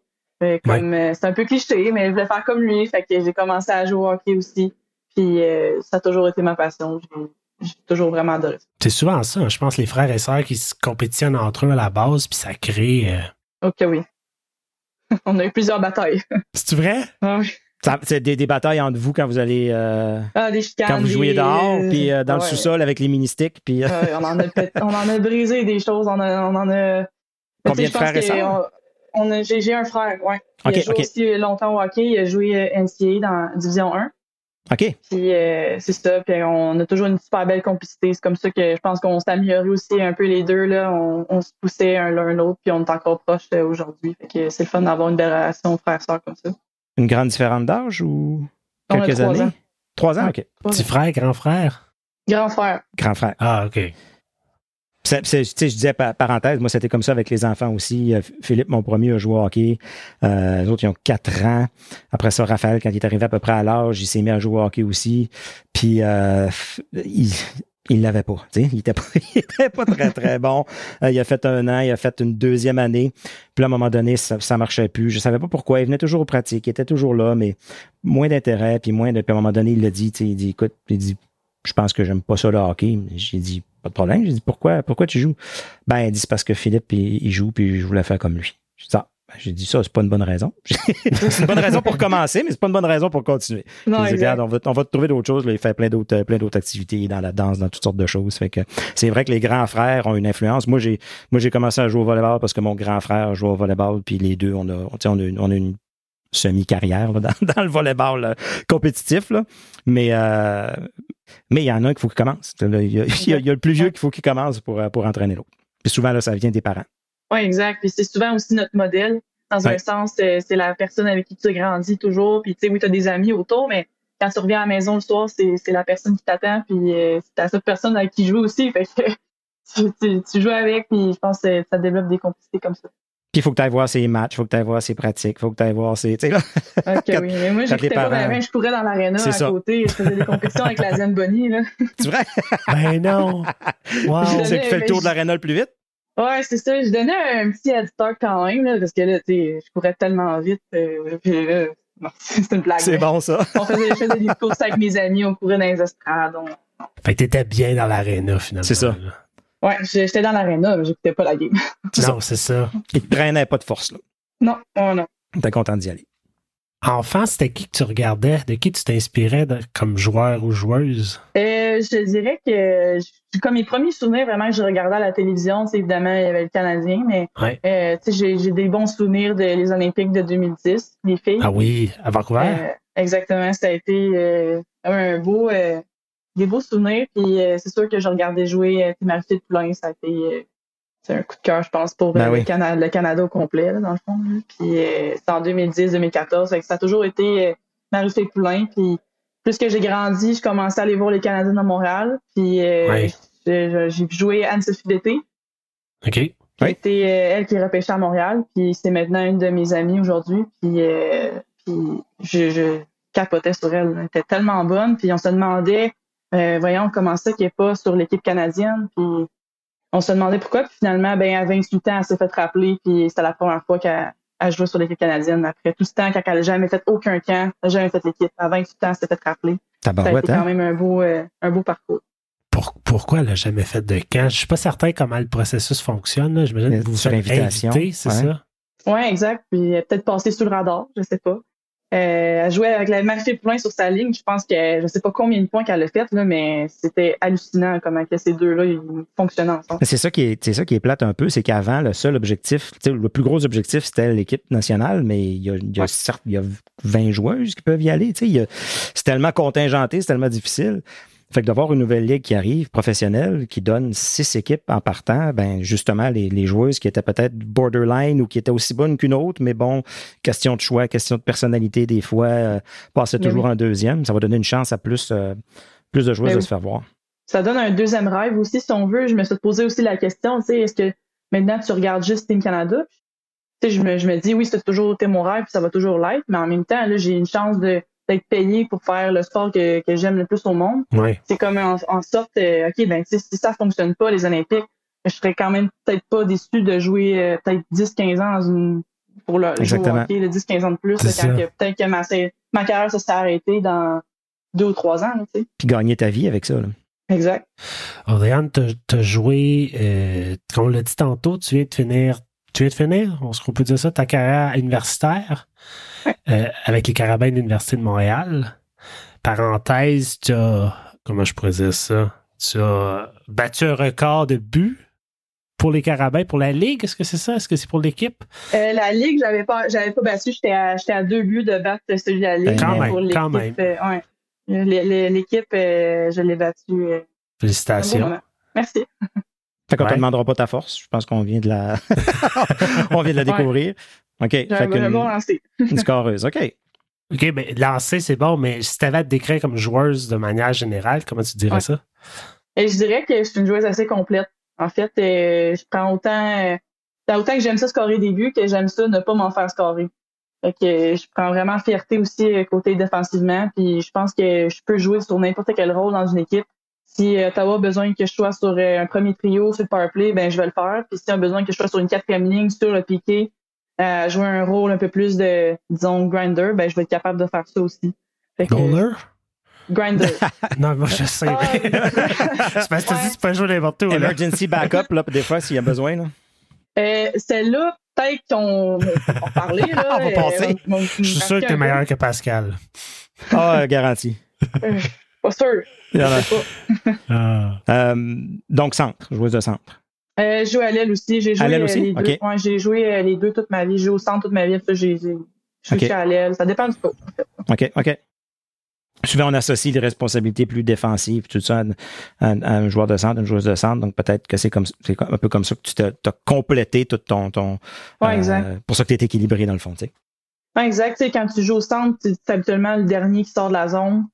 Comme, c'est un peu cliché, mais je voulais faire comme lui. Fait que j'ai commencé à jouer au hockey aussi. Puis euh, ça a toujours été ma passion. J'ai- toujours vraiment adoré ça. C'est souvent ça, hein. je pense, les frères et sœurs qui se compétitionnent entre eux à la base, puis ça crée. euh, Ok, oui. On a eu plusieurs batailles. C'est vrai? Ah oui. C'est des, des batailles entre vous quand vous allez. euh, Ah, des chicanes. quand vous jouiez des- dehors, puis euh, dans le sous-sol avec les mini-sticks, puis. euh, on, en a on en a brisé des choses. On, a, on en a. Combien de frères et je pense que sœurs? On, on a, j'ai, un frère, ouais. Il Ok, a joué aussi longtemps au hockey. Il a joué NCAA dans Division 1. OK. Puis euh, c'est ça. Puis on a toujours une super belle complicité. C'est comme ça que je pense qu'on s'est amélioré aussi un peu les deux. Là. On, on se poussait un l'un l'autre. Puis on est encore proches euh, aujourd'hui. Fait que c'est le fun d'avoir une belle relation frère-sœur comme ça. Une grande différence d'âge ou On a quelques trois années? ans. Trois ans, OK. Petit frère, grand frère? Grand frère. Grand frère. Ah, OK. Tu sais, je disais par- parenthèse, moi c'était comme ça avec les enfants aussi. Euh, Philippe, mon premier, a joué au hockey. Euh, les autres, ils ont quatre ans. Après ça, Raphaël, quand il est arrivé à peu près à l'âge, il s'est mis à jouer au hockey aussi. Puis euh, il- il l'avait pas. Il était pas, il était pas très, très bon. Euh, il a fait un an, il a fait une deuxième année. Puis à un moment donné, ça, ça marchait plus. Je savais pas pourquoi. Il venait toujours aux pratiques, il était toujours là, mais moins d'intérêt, puis moins de. Puis à un moment donné, il l'a dit, il dit, écoute, il dit, je pense que j'aime pas ça le hockey. J'ai dit, pas de problème. J'ai dit, pourquoi, pourquoi tu joues? Ben, il dit, c'est parce que Philippe, il, joue, puis je voulais faire comme lui. J'ai dit, ah, ben, j'ai dit ça, c'est pas une bonne raison. c'est une bonne raison pour commencer, mais c'est pas une bonne raison pour continuer. Non, dit, regarde, on va, on va trouver d'autres choses. Là, il fait plein d'autres, plein d'autres activités dans la danse, dans toutes sortes de choses. Fait que c'est vrai que les grands frères ont une influence. Moi, j'ai, moi, j'ai commencé à jouer au volleyball parce que mon grand frère joue au volleyball, puis les deux, on a, on a, on a une semi-carrière dans, dans, le volleyball compétitif. Là. Mais euh, mais il y en a un qu'il faut qu'il commence. Il y, a, il y, a, le plus vieux qu'il faut qu'il commence pour, pour entraîner l'autre. Puis souvent, là, ça vient des parents. Oui, exact. Puis c'est souvent aussi notre modèle. Dans un sens, euh, c'est la personne avec qui tu grandis toujours. Puis tu sais, oui, tu as des amis autour, mais quand tu reviens à la maison le soir, c'est la personne qui t'attend. Puis euh, c'est cette personne avec qui tu joues aussi. Fait que tu, tu, joues avec, puis je pense que ça développe des complicités comme ça. Puis il faut que tu ailles voir ses matchs, il faut que tu ailles voir ses pratiques, il faut que tu ailles voir ses. Tu sais, là. OK, oui. Mais moi, j'écoutais pas bien, je courais dans l'aréna à ça. côté, je faisais des compétitions avec la Bonnie, là. C'est vrai? ben non. Wow. C'est qui fait le tour de l'aréna le plus vite? Ouais, c'est ça. Je donnais un petit head start quand même, là, parce que là, tu sais, je courais tellement vite. Euh, puis là, c'est une blague. C'est bon, ça. on faisait, je faisais des courses avec mes amis, on courait dans les estrades. On... Fait que t'étais bien dans l'aréna, finalement. C'est ça. Ouais, j'étais dans l'aréna, mais j'écoutais pas la game. non, c'est ça. Il te traînait pas de force, là. Non, non, non. T'es content d'y aller. Enfant, c'était qui que tu regardais? De qui tu t'inspirais comme joueur ou joueuse? Euh, je dirais que comme mes premiers souvenirs vraiment que je regardais à la télévision, c'est évidemment il y avait le Canadien, mais euh, j'ai, j'ai des bons souvenirs des Olympiques de 2010, les filles. Ah oui, à Vancouver? Euh, exactement, ça a été euh, un beau des beaux souvenirs. Puis euh, c'est sûr que je regardais jouer euh, Poulain, ça a été euh, c'est un coup de cœur, je pense, pour ben le, Canada, au complet, dans le fond. Puis c'est en 2010-2014. Ça a toujours été Marie-Phil Poulain. Puis plus que j'ai grandi, je commençais à aller voir les Canadiens à Montréal. Puis j'ai joué Anne-Sophie d'été. OK. C'était elle qui repêchait à Montréal. Puis c'est maintenant une de mes amies aujourd'hui. Puis, puis je, je capotais sur elle. Elle était tellement bonne. Puis on se demandait euh, voyons comment ça qui n'est pas sur l'équipe canadienne. Puis on se demandait pourquoi. Puis finalement, ben, à 28 ans, elle s'est fait rappeler. Puis c'était la première fois qu'elle joué sur l'équipe canadienne. Après tout ce temps, quand elle n'a jamais fait aucun camp, elle n'a jamais fait l'équipe. À 28 ans, elle s'est fait rappeler. Ça a été hein? quand même un beau, euh, un beau parcours. pourquoi elle n'a jamais fait de camp? Je ne suis pas certain comment le processus fonctionne. J'imagine que vous faites inviter, c'est ça? Oui, exact. Puis peut-être passer sous le radar, je ne sais pas. Euh, elle jouait avec la Marie Poulin sur sa ligne. Je pense que je sais pas combien de points qu'elle a fait, là, mais c'était hallucinant comment que ces deux-là fonctionnaient ensemble. C'est ça qui est, c'est ça qui est plate un peu, c'est qu'avant, le seul objectif, le plus gros objectif, c'était l'équipe nationale, mais il y a, il y a certes, il y a 20 joueuses qui peuvent y aller. C'est tellement contingenté, c'est tellement difficile. Fait que d'avoir une nouvelle ligue qui arrive, professionnelle, qui donne six équipes en partant, ben justement, les, les joueuses qui étaient peut-être borderline ou qui étaient aussi bonnes qu'une autre, mais bon, question de choix, question de personnalité, des fois, euh, passer toujours en deuxième, ça va donner une chance à plus, euh, plus de joueuses ben de se faire voir. Ça donne un deuxième rêve aussi, si on veut. Je me suis posé aussi la question, tu sais, est-ce que maintenant tu regardes juste Team Canada? Tu sais, je me, je me dis, oui, c'est toujours mon rêve, ça va toujours l'être, mais en même temps, là, j'ai une chance de d'être payé pour faire le sport que, que j'aime le plus au monde. C'est comme en, sorte, euh, OK, ben si ça fonctionne pas, les Olympiques, je serais quand même peut-être pas déçu de jouer euh, peut-être 10-15 ans dans une pour le Exactement. jouer 10-15 ans de plus, peut-être que ma, ma carrière ça s'est arrêtée dans deux ou trois ans. Puis gagner ta vie avec ça. Là. Exact. Oriane, tu as joué, euh, comme on l'a dit tantôt, tu viens de finir, tu viens de finir, on, on peut dire ça, ta carrière universitaire. Euh, avec les Carabins de l'Université de Montréal. Parenthèse, tu as, comment je pourrais dire ça, tu as battu un record de buts pour les Carabins, pour la Ligue. Est-ce que c'est ça? Est-ce que c'est pour l'équipe? Euh, la Ligue, j'avais pas, j'avais pas battu. J'étais à, à, deux buts de battre celui de la Ligue. Quand même, quand même. Euh, l'équipe, je l'ai battu. Félicitations. Merci. Fait qu'on ne te demandera pas ta force. Je pense qu'on vient de la, on vient de la découvrir. OK. Fait un bon lancer. une scoreuse. OK. OK, mais lancer, c'est bon, mais si tu avais à te décrire comme joueuse de manière générale, comment tu dirais ça? Et je dirais que je suis une joueuse assez complète. En fait, euh, je prends autant, euh, autant que j'aime ça scorer des buts que j'aime ça ne pas m'en faire scorer. Fait que euh, je prends vraiment fierté aussi côté défensivement. Puis je pense que je peux jouer sur n'importe quel rôle dans une équipe Si Ottawa a besoin que je sois sur un premier trio sur le power play, ben je vais le faire. Puis s'il a besoin que je sois sur une quatrième ligne sur le piqué, euh, jouer un rôle un peu plus de, disons, grinder, ben je vais être capable de faire ça aussi. Goaler? Grinder. non, moi je sais. Ah, c'est parce que tu dis tu peux jouer n'importe où. là. Emergency backup, là, des fois, s'il y a besoin. Là. Euh, Celle-là, peut-être qu'on va en parler. Là, On va passer. Euh, Je suis sûr que t'es meilleur que Pascal. Ah, garanti. Pas sûr. Il y en a. Je sais pas. Ah. Euh, donc, centre, joueuse de centre. Euh, je joue à l'aile aussi. J'ai joué À l'aile euh, aussi? les deux. Ouais, j'ai joué euh, les deux toute ma vie. J'ai joué au centre toute ma vie. ça, j'ai, j'ai- je suis à l'aile. Ça dépend du en fait. OK, OK. Souvent, on associe des responsabilités plus défensives, tout ça, à, à- à un joueur de centre, une joueuse de centre. Donc, peut-être que c'est comme c'est un peu comme ça que tu t'as as complété tout ton. ton Ouais, euh, exact. Pour ça que tu es équilibré dans le fond, tu sais. Ouais, exact. Tu sais, quand tu joues au centre, tu- c'est habituellement le dernier qui sort de la zone.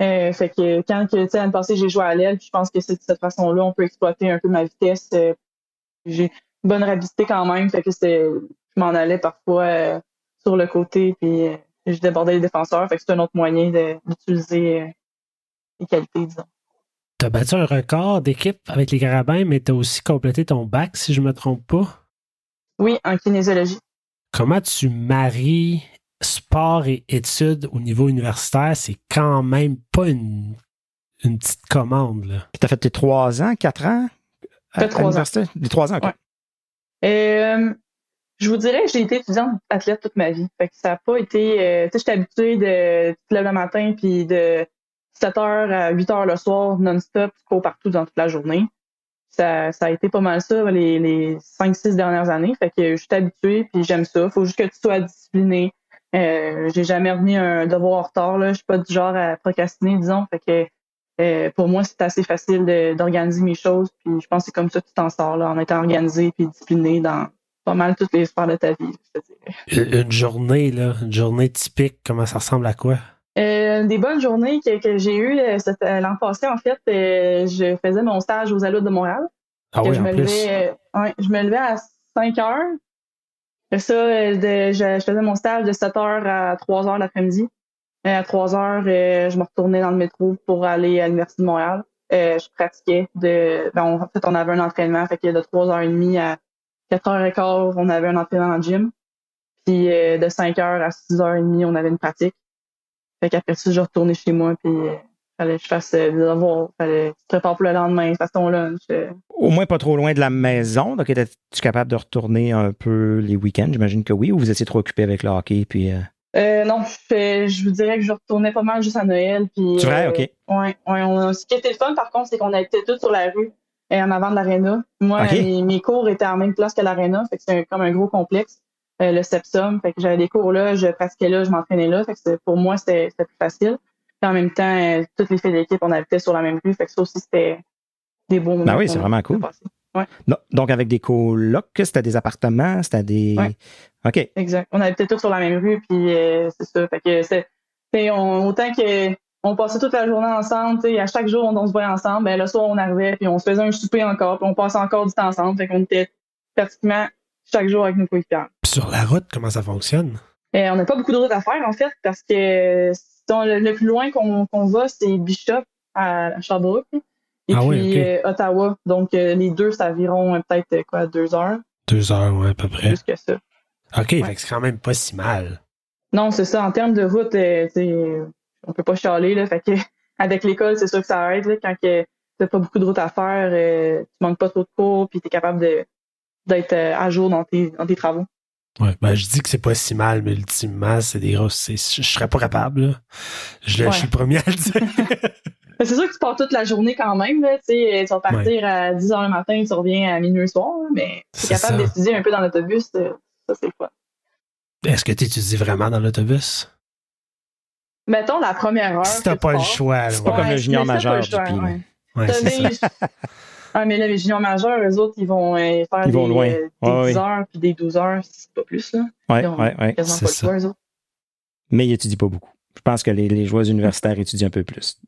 Euh, fait que quand que, tu sais, l'année passée, j'ai joué à l'aile, puis je pense que c'est de cette façon-là, on peut exploiter un peu ma vitesse. Euh, j'ai une bonne rapidité quand même. Fait que je m'en allais parfois euh, sur le côté, puis je débordais les défenseurs. Fait que c'est un autre moyen d'utiliser les qualités, disons. T'as battu un record d'équipe avec les Carabins, mais t'as aussi complété ton bac, si je me trompe pas. Oui, en kinésiologie. Comment tu maries sport et études au niveau universitaire? C'est quand même pas une, une petite commande, là. Puis, tu as fait tes trois ans, quatre ans à, Fait à trois ans. l'université? Des trois ans, OK. Ouais. Euh, je vous dirais que j'ai été étudiante athlète toute ma vie. Fait que ça n'a pas été. euh, tu sais, j'étais habituée de tu te lèves le matin puis de 7h à 8h le soir non-stop, tu cours partout dans toute la journée. Ça, ça a été pas mal ça les, les 5-6 dernières années. Fait que je suis habituée puis j'aime ça. Faut juste que tu sois discipliné. Euh, j'ai jamais remis un devoir en retard. Là. Je suis pas du genre à procrastiner, disons. Fait que euh, pour moi, c'est assez facile d'organiser mes choses. Puis je pense que c'est comme ça que tu t'en sors là, en étant organisé puis discipliné dans pas mal toutes les sphères de ta vie. je te dirais. Une, journée, là, une journée typique, comment ça ressemble à quoi? Euh, des bonnes journées que, que j'ai eues euh, l'an passé, en fait, euh, je faisais mon stage aux Alouettes de Montréal. Ah oui, je, en me plus. levais, euh, ouais, je me levais à 5 heures. Après ça, euh, de- je, je faisais mon stage de 7 heures à 3 heures l'après-midi. À 3 heures, euh, je me retournais dans le métro pour aller à l'Université de Montréal. Euh, je pratiquais de. Ben, en fait, on avait un entraînement, fait que de 3h30 à 4h15, on avait un entraînement le gym. Puis de 5h à 6h30, on avait une pratique. Fait qu'après ça, je retournais chez moi, puis fallait que je fasse euh, des devoirs, fallait que je prépare pour le lendemain, fasse ton lunch. euh, Au moins pas trop loin de la maison. Donc, étais-tu capable de retourner un peu les week-ends? J'imagine que oui. Ou vous étiez trop occupé avec le hockey? Puis, euh, Euh, non, je, vous dirais que je retournais pas mal juste à Noël. Puis, C'est vrai? euh, OK. Ouais, ouais. On, ce qui était le fun, par contre, c'est qu'on était tous sur la rue euh, en avant de l'aréna. Moi, mes, mes cours étaient en même place que l'aréna, fait que c'est comme un gros complexe, euh, le Sepsum. Fait que j'avais des cours là, je pratiquais là, je m'entraînais là. Fait que pour moi, c'était plus facile. Puis en même temps, euh, toutes les filles de l'équipe, on habitait sur la même rue. Fait que ça aussi, c'était des beaux moments. Ben oui, c'est vraiment cool. non. Donc, avec des colocs, c'était des appartements, c'était des. Ouais. OK. Exact. On habitait tous sur la même rue, puis euh, c'est ça. Fait que c'est, autant que on passait toute la journée ensemble, tu sais, à chaque jour on, on se voyait ensemble, ben le soir on arrivait, puis on se faisait un souper encore, puis on passait encore du temps ensemble, fait qu'on était pratiquement chaque jour avec nos coéquipiers. Puis sur la route, comment ça fonctionne? Et on n'a pas beaucoup de route à faire en fait, parce que le, le plus loin qu'on, va, c'est Bishop à Sherbrooke, et Ah puis oui, euh, Ottawa. Donc euh, les deux, c'est environ euh, peut-être quoi, deux heures, Deux heures, ouais, à peu près. plus que ça. OK, fait que c'est quand même pas si mal. Non, c'est ça. En termes de route, tu on peut pas chialer. Là, fait que avec l'école, c'est sûr que ça aide. Là, quand que t'as pas beaucoup de route à faire, euh, tu manques pas trop de cours, puis t'es capable de d'être à jour dans tes, dans tes travaux. Ouais, ben, je dis que c'est pas si mal, mais ultimement, c'est des grosses. c'est- Je serais pas capable, là. Je, Ouais. je suis le premier à le dire. Mais C'est sûr que tu pars toute la journée quand même. Là, tu sais, tu vas partir à 10 h le matin, tu reviens à minuit le soir, mais tu C'est es capable ça. d'étudier un peu dans l'autobus. euh, Ça, c'est quoi. Est-ce que tu étudies vraiment dans l'autobus? Mettons la première heure. Si t'as pas le pars. choix, là, C'est pas ouais. comme le junior majeur ouais. Ouais, Ah, mais là, les juniors majeurs, eux autres, ils vont euh, faire Ils vont des, loin. euh, des Ouais, 10 ouais. heures puis des 12 heures, c'est pas plus. Là. Ouais, Ils ont ouais, ouais. quasiment c'est pas le ça. choix, eux autres. Mais ils étudient pas beaucoup. Je pense que les, les joueurs universitaires étudient un peu plus.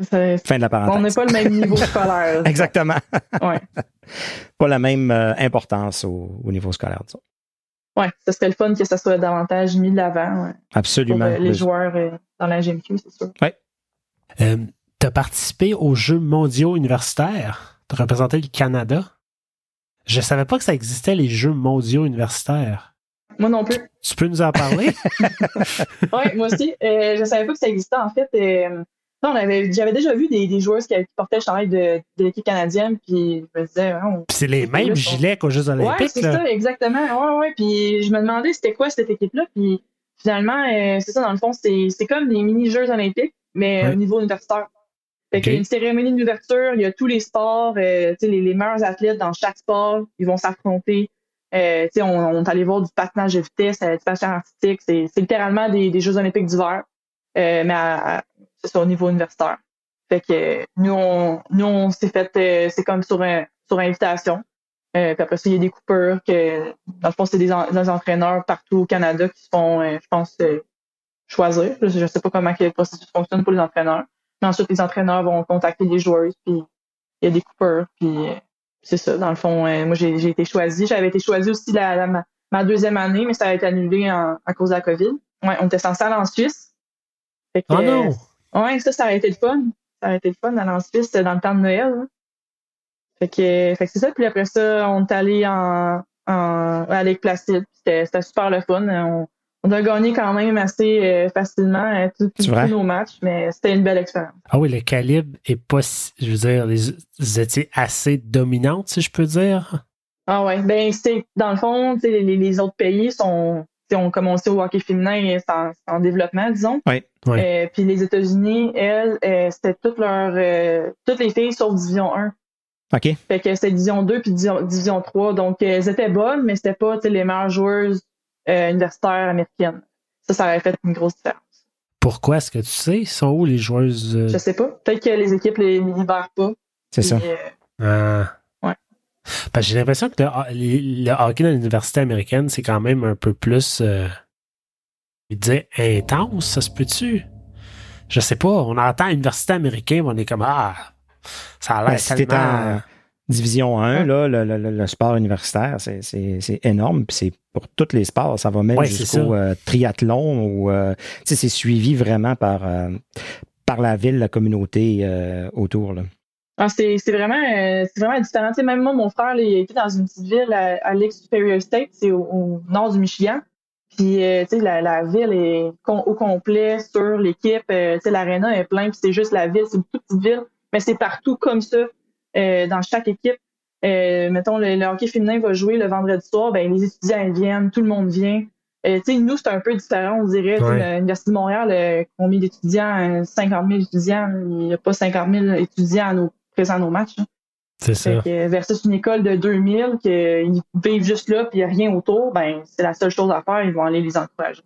C'est- Fin de la parenthèse. On n'est pas le même niveau scolaire. Exactement. Ouais. pas la même euh, importance au, au niveau scolaire. disons. ouais, ce serait le fun que ça soit davantage mis de l'avant ouais, pour Absolument. euh, les Le- joueurs euh, dans la GMQ, c'est sûr. Euh, Tu as participé aux Jeux mondiaux universitaires? Représenté le Canada. Je savais pas que ça existait, les Jeux mondiaux universitaires. Moi non plus. Tu peux nous en parler? oui, moi aussi. Euh, je savais pas que ça existait. En fait, euh, j'avais déjà vu des, des joueurs qui, portaient le chandail de, de l'équipe canadienne, puis je me disais. c'est les mêmes gilets qu'aux Jeux Olympiques. Oui, c'est ça, exactement. Ouais, ouais. Puis je me demandais c'était quoi cette équipe-là, puis finalement, euh, c'est ça, dans le fond, c'est comme des mini-Jeux Olympiques, mais au niveau universitaire. Fait qu'il y a une cérémonie d'ouverture, il y a tous les sports, euh, les, les meilleurs athlètes dans chaque sport, ils vont s'affronter. Euh, on, on est allé voir du patinage de vitesse, euh, du patinage artistique. C'est littéralement des, des Jeux olympiques d'hiver, euh, mais c'est au niveau universitaire. Fait que nous, on, nous, on s'est fait, euh, c'est comme sur, un, sur invitation. Euh, puis après ça, il y a des coupeurs que, dans le fond, c'est des, des, entraîneurs partout au Canada qui se font, je pense, choisir. Je ne sais pas comment le processus fonctionne pour les entraîneurs. Mais ensuite, les entraîneurs vont contacter les joueurs, puis il y a des coupeurs, puis c'est ça, dans le fond, euh, moi, j'ai été choisie. J'avais été choisie aussi la, ma, deuxième année, mais ça a été annulé en, à cause de la COVID. Ouais, on était censé aller en Suisse. Fait oh non! Euh, ouais, ça, ça a été le fun. Ça a été le fun d'aller en Suisse dans le temps de Noël. Fait que, fait que c'est ça. Puis après ça, on est allé en, en, à Lake Placide. C'était super le fun. On, on a gagné quand même assez euh, facilement euh, tous nos matchs, mais c'était une belle expérience. Ah oui, le calibre est pas, je veux dire, vous étiez assez dominante, si je peux dire. Ah ouais, ben c'était dans le fond, les, les autres pays sont ont commencé au hockey féminin en, en développement, disons. Oui. Euh, puis les États-Unis, elles, c'était toutes leurs toutes les filles sauf division 1. OK. Fait que c'était division 2 puis division, division 3. Donc elles étaient bonnes, mais c'était pas les meilleures joueuses euh, universitaire américaine. Ça, ça aurait fait une grosse différence. Pourquoi est-ce que tu sais? Sont où les joueuses? Euh? Je sais pas. Peut-être que les équipes les libèrent pas. C'est ça. Euh, ah. Ouais. Parce que j'ai l'impression que le, hockey dans l'université américaine, c'est quand même un peu plus euh, dire intense, ça se peut-tu? Je sais pas. On entend université américaine, on est comme Ah, ça a l'air ben, tellement... Division 1, là, le, le, le, sport universitaire, c'est énorme. Puis c'est pour tous les sports. Ça va même jusqu'au euh, triathlon ou euh, c'est suivi vraiment par, euh, par la ville, la communauté autour. Là. Ah, c'est vraiment, vraiment différent. même moi, mon frère, il était dans une petite ville à, Lake Superior State, c'est au, nord du Michigan. Puis, la, la ville est au complet sur l'équipe. L'aréna est plein, puis c'est juste la ville, c'est une toute petite ville, mais c'est partout comme ça. Euh, dans chaque équipe. Euh, mettons, le, hockey féminin va jouer le vendredi soir, ben les étudiants viennent, tout le monde vient. Euh, nous, c'est un peu différent, on dirait. L'Université de Montréal, combien d'étudiants? 50 000 étudiants. Il n'y a pas 50 000 étudiants à nos, présents à nos matchs. Hein. C'est ça. versus une école de 2000, qu'ils vivent juste là, puis il n'y a rien autour, ben c'est la seule chose à faire, ils vont aller les encourager.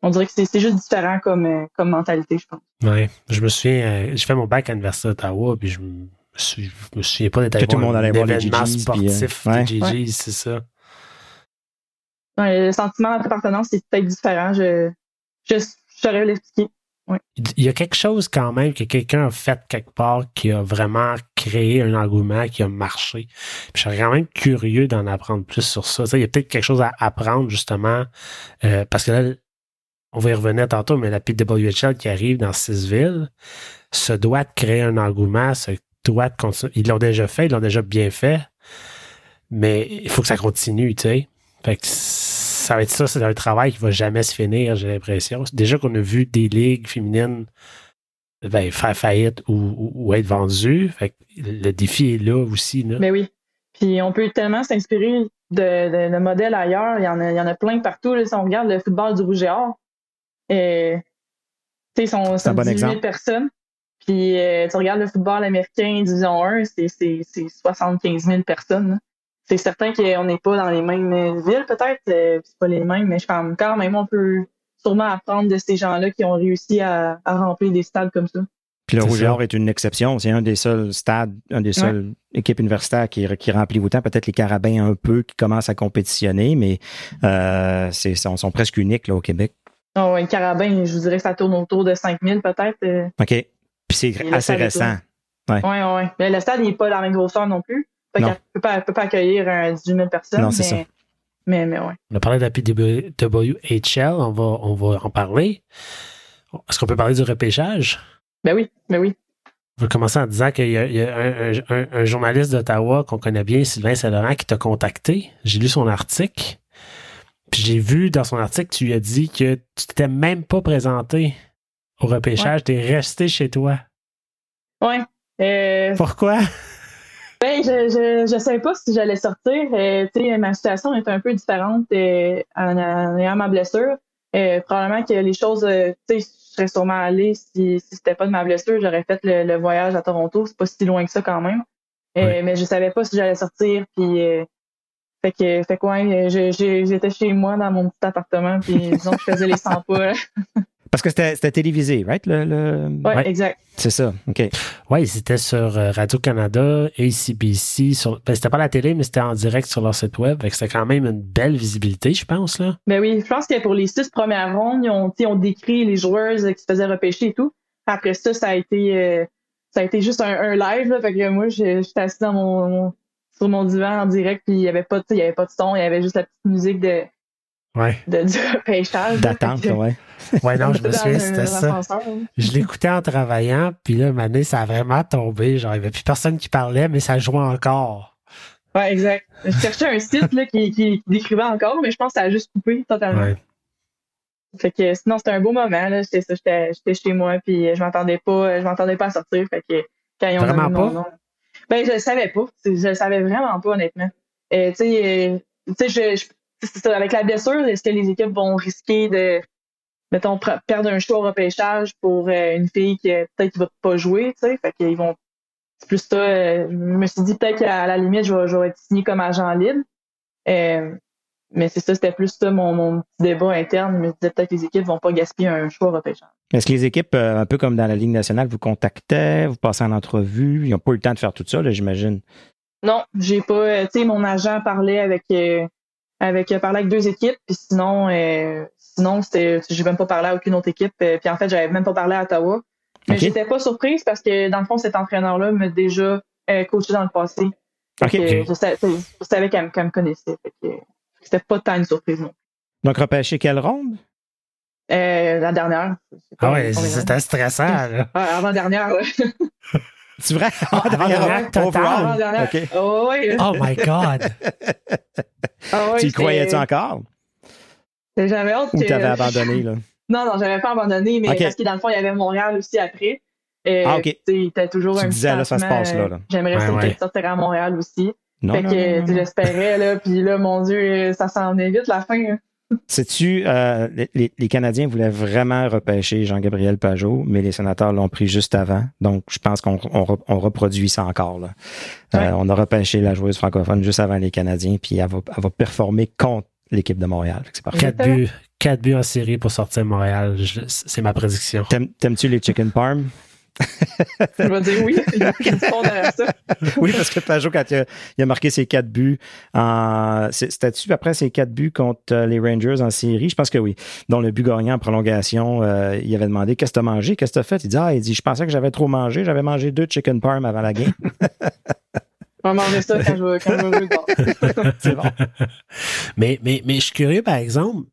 On dirait que c'est juste différent comme, comme mentalité, je pense. Oui, je me souviens, je fais mon bac à l'Université d'Ottawa, puis je me je me souviens pas d'être allé tout le monde allait voir les GGs, sportif euh, des c'est ça. le sentiment d'appartenance, c'est peut-être différent. Je, je, saurais l'expliquer. Il y a quelque chose quand même que quelqu'un a fait quelque part qui a vraiment créé un engouement qui a marché. Puis je serais quand même curieux d'en apprendre plus sur ça. il y a peut-être quelque chose à apprendre justement euh, parce que là, on va y revenir tantôt, mais la PWHL qui arrive dans six villes se doit de créer un engouement, se ils l'ont déjà fait, ils l'ont déjà bien fait, mais il faut que ça continue, tu sais. Fait que ça va être ça, c'est un travail qui va jamais se finir, j'ai l'impression. Déjà qu'on a vu des ligues féminines ben, faire faillite ou, être vendues. Fait que le défi est là aussi. Là. Mais ben oui. Puis on peut tellement s'inspirer de, modèles ailleurs. Il y, en a, il y en a plein partout. si on regarde le football du Rouge et Or, et, sont, sont 18 000 personnes. Puis euh, tu regardes le football américain Division 1, c'est 75 000 personnes. C'est certain qu'on n'est pas dans les mêmes villes, peut-être. Euh, c'est pas les mêmes, mais je pense quand même, on peut sûrement apprendre de ces gens-là qui ont réussi à, remplir des stades comme ça. Puis le Rouge est une exception. C'est un des seuls stades, un des seules équipes universitaires qui, qui remplit autant. Peut-être les Carabins un peu qui commencent à compétitionner, mais euh, c'est, sont, sont presque uniques là, au Québec. Oh, ouais, Carabin, je vous dirais que ça tourne autour de 5000 peut-être. Euh. OK. Puis c'est assez récent. Oui, oui, oui. Mais le stade n'est pas dans la même grosseur non plus. Fait ne peut pas, peut pas accueillir 18 000 personnes. Non, c'est ça. Mais, mais ouais. On a parlé de la PWHL, on va, on va en parler. Est-ce qu'on peut parler du repêchage? Ben oui, ben oui. Je vais commencer en disant qu'il y a, il y a un, un- un journaliste d'Ottawa qu'on connaît bien, Sylvain Saint-Laurent, qui t'a contacté. J'ai lu son article. Puis j'ai vu dans son article, tu lui as dit que tu t'étais même pas présenté au repêchage, t'es resté chez toi. Ouais. Euh, Pourquoi? Ben, je, je, je savais pas si j'allais sortir. Euh, tu sais, ma situation est un peu différente euh, en, en ayant ma blessure. Euh, probablement que les choses, tu sais, je serais sûrement allée si, si c'était pas de ma blessure, j'aurais fait le, le voyage à Toronto. C'est pas si loin que ça quand même. Ouais. Mais je savais pas si j'allais sortir. Puis, fait que, fait quoi, je- j'étais chez moi dans mon petit appartement. Puis, disons que je faisais les 100 pas. Parce que c'était télévisé, right? Le, le- Ouais, Ouais. exact. C'est ça, OK. Oui, c'était sur euh, Radio-Canada, ACBC. Sur... Ben, c'était pas la télé, mais c'était en direct sur leur site web. Fait que c'était quand même une belle visibilité, je pense. là. Ben oui, je pense que pour les six premières rondes, ils ont, tu sais, ils ont décrit les joueurs euh, qui se faisaient repêcher et tout. Après ça, ça a été, euh, ça a été juste un, un live. Là, fait que moi, je- j'étais assis dans mon, mon- sur mon divan en direct, puis il y avait pas, de- tu sais, il y avait pas de son, il y avait juste la petite musique de, Ouais. de du repêchage. là. D'attente, ouais. Ouais, non, je me souviens, c'était ça. là. Je l'écoutais en travaillant, puis là, année, ça a vraiment tombé. Genre, il n'y avait plus personne qui parlait, mais ça jouait encore. Ouais, exact. Je cherchais un site là, qui, qui, qui décrivait encore, mais je pense que ça a juste coupé totalement. Ouais. Fait que sinon c'était un beau moment là, j'étais ça, j'étais j'étais chez moi puis je m'attendais pas je m'attendais pas à sortir fait que quand ils ont Vraiment mon pas? nom. Ben je le savais pas, je le savais vraiment pas honnêtement. Euh, tu sais euh, tu sais je, je- c'est ça, avec la blessure, est-ce que les équipes vont risquer de mettons perdre un choix au repêchage pour euh, une fille qui euh, peut-être qui va pas jouer, tu sais, fait qu'ils vont c'est plus ça euh, je me suis dit peut-être qu'à la limite je vais, je vais être signé comme agent libre. Euh, mais c'est ça, c'était plus ça mon, mon petit débat interne. Je me disais peut-être que les équipes vont pas gaspiller un choix au repêchage. Est-ce que les équipes, un peu comme dans la Ligue nationale, vous contactaient, vous passez en entrevue? Ils n'ont pas eu le temps de faire tout ça, là, j'imagine. Non, j'ai pas. Tu sais, mon agent parlait avec avec euh, parlait avec deux équipes, puis sinon, euh, sinon c'était, j'ai même pas parlé à aucune autre équipe. euh, puis en fait, j'avais même pas parlé à Ottawa. Mais j'étais pas surprise parce que dans le fond, cet entraîneur-là m'a déjà euh, coaché dans le passé. Fait OK. que, ok. Je, savais, je savais qu'elle, me- connaissait. C'était pas tant une surprise non. Donc, repêcher quelle ronde? Euh, la dernière. Ah ouais, c'était stressant, là. Ouais, avant dernière. Ouais. C'est vrai? avant-dernière totale. Overall? Avant dernière. OK. Oh, ouais. Oh my God! Ah tu y croyais-tu encore? J'avais hâte Ou que... t'avais abandonné, là? Non, non, j'avais pas abandonné, mais parce que dans le fond, il y avait Montréal aussi après. Euh, Ah, ok. tu était toujours Tu un disais, là, ça se passe là, euh, là. J'aimerais Ouais, ouais. peut-être sortir à Montréal aussi. Non, fait non, que tu j'espérais, là, puis là, mon Dieu, ça s'en est vite la fin. hein. Sais-tu, euh, les- Canadiens voulaient vraiment repêcher Jean-Gabriel Pajot, mais les sénateurs l'ont pris juste avant. Donc, je pense qu'on on, re- on reproduit ça encore. Là. Euh, on a repêché la joueuse francophone juste avant les Canadiens, puis elle va, elle va performer contre l'équipe de Montréal. C'est parfait. Quatre buts, quatre buts en série pour sortir Montréal. C'est ma prédiction. T'aimes- T'aimes-tu les chicken parm? Je vais dire oui. Il y a du fond derrière ça. oui, parce que Pajot, quand il a, il a marqué ses quatre buts, en, c'est- c'était-tu après ses quatre buts contre euh, les Rangers en série? Je pense que oui. Dont le but gagnant en prolongation, euh, il avait demandé Qu'est-ce que t'as mangé? Qu'est-ce que t'as fait? Il dit Ah, il dit Je pensais que j'avais trop mangé. J'avais mangé deux chicken parm avant la game. On va manger ça quand je quand bord. C'est bon. Mais, mais, mais je suis curieux, par exemple.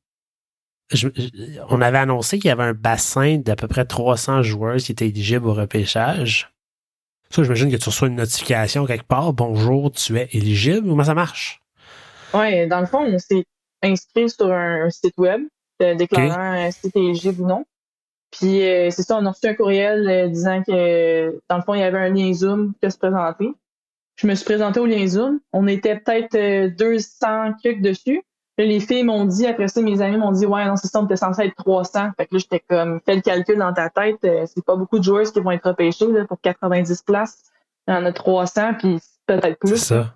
Je- je- on avait annoncé qu'il y avait un bassin d'à peu près 300 joueurs qui étaient éligibles au repêchage. Ça, j'imagine que tu reçois une notification quelque part. Bonjour, tu es éligible. Comment ça marche? Ouais, dans le fond, on s'est inscrit sur un, site web euh, déclarant euh, si t'es éligible ou non. Puis euh, c'est ça, on a reçu un courriel euh, disant que dans le fond, il y avait un lien Zoom qui se présenter. Je me suis présenté au lien Zoom. On était peut-être euh, 200 clics dessus. Là, les filles m'ont dit, après ça, mes amis m'ont dit, ouais, non, c'est ça, on était censé être 300. Fait que là, j'étais comme, fais le calcul dans ta tête. euh, c'est pas beaucoup de joueurs qui vont être repêchés là, pour 90 places. Il y en a 300, puis peut-être C'est plus. ça.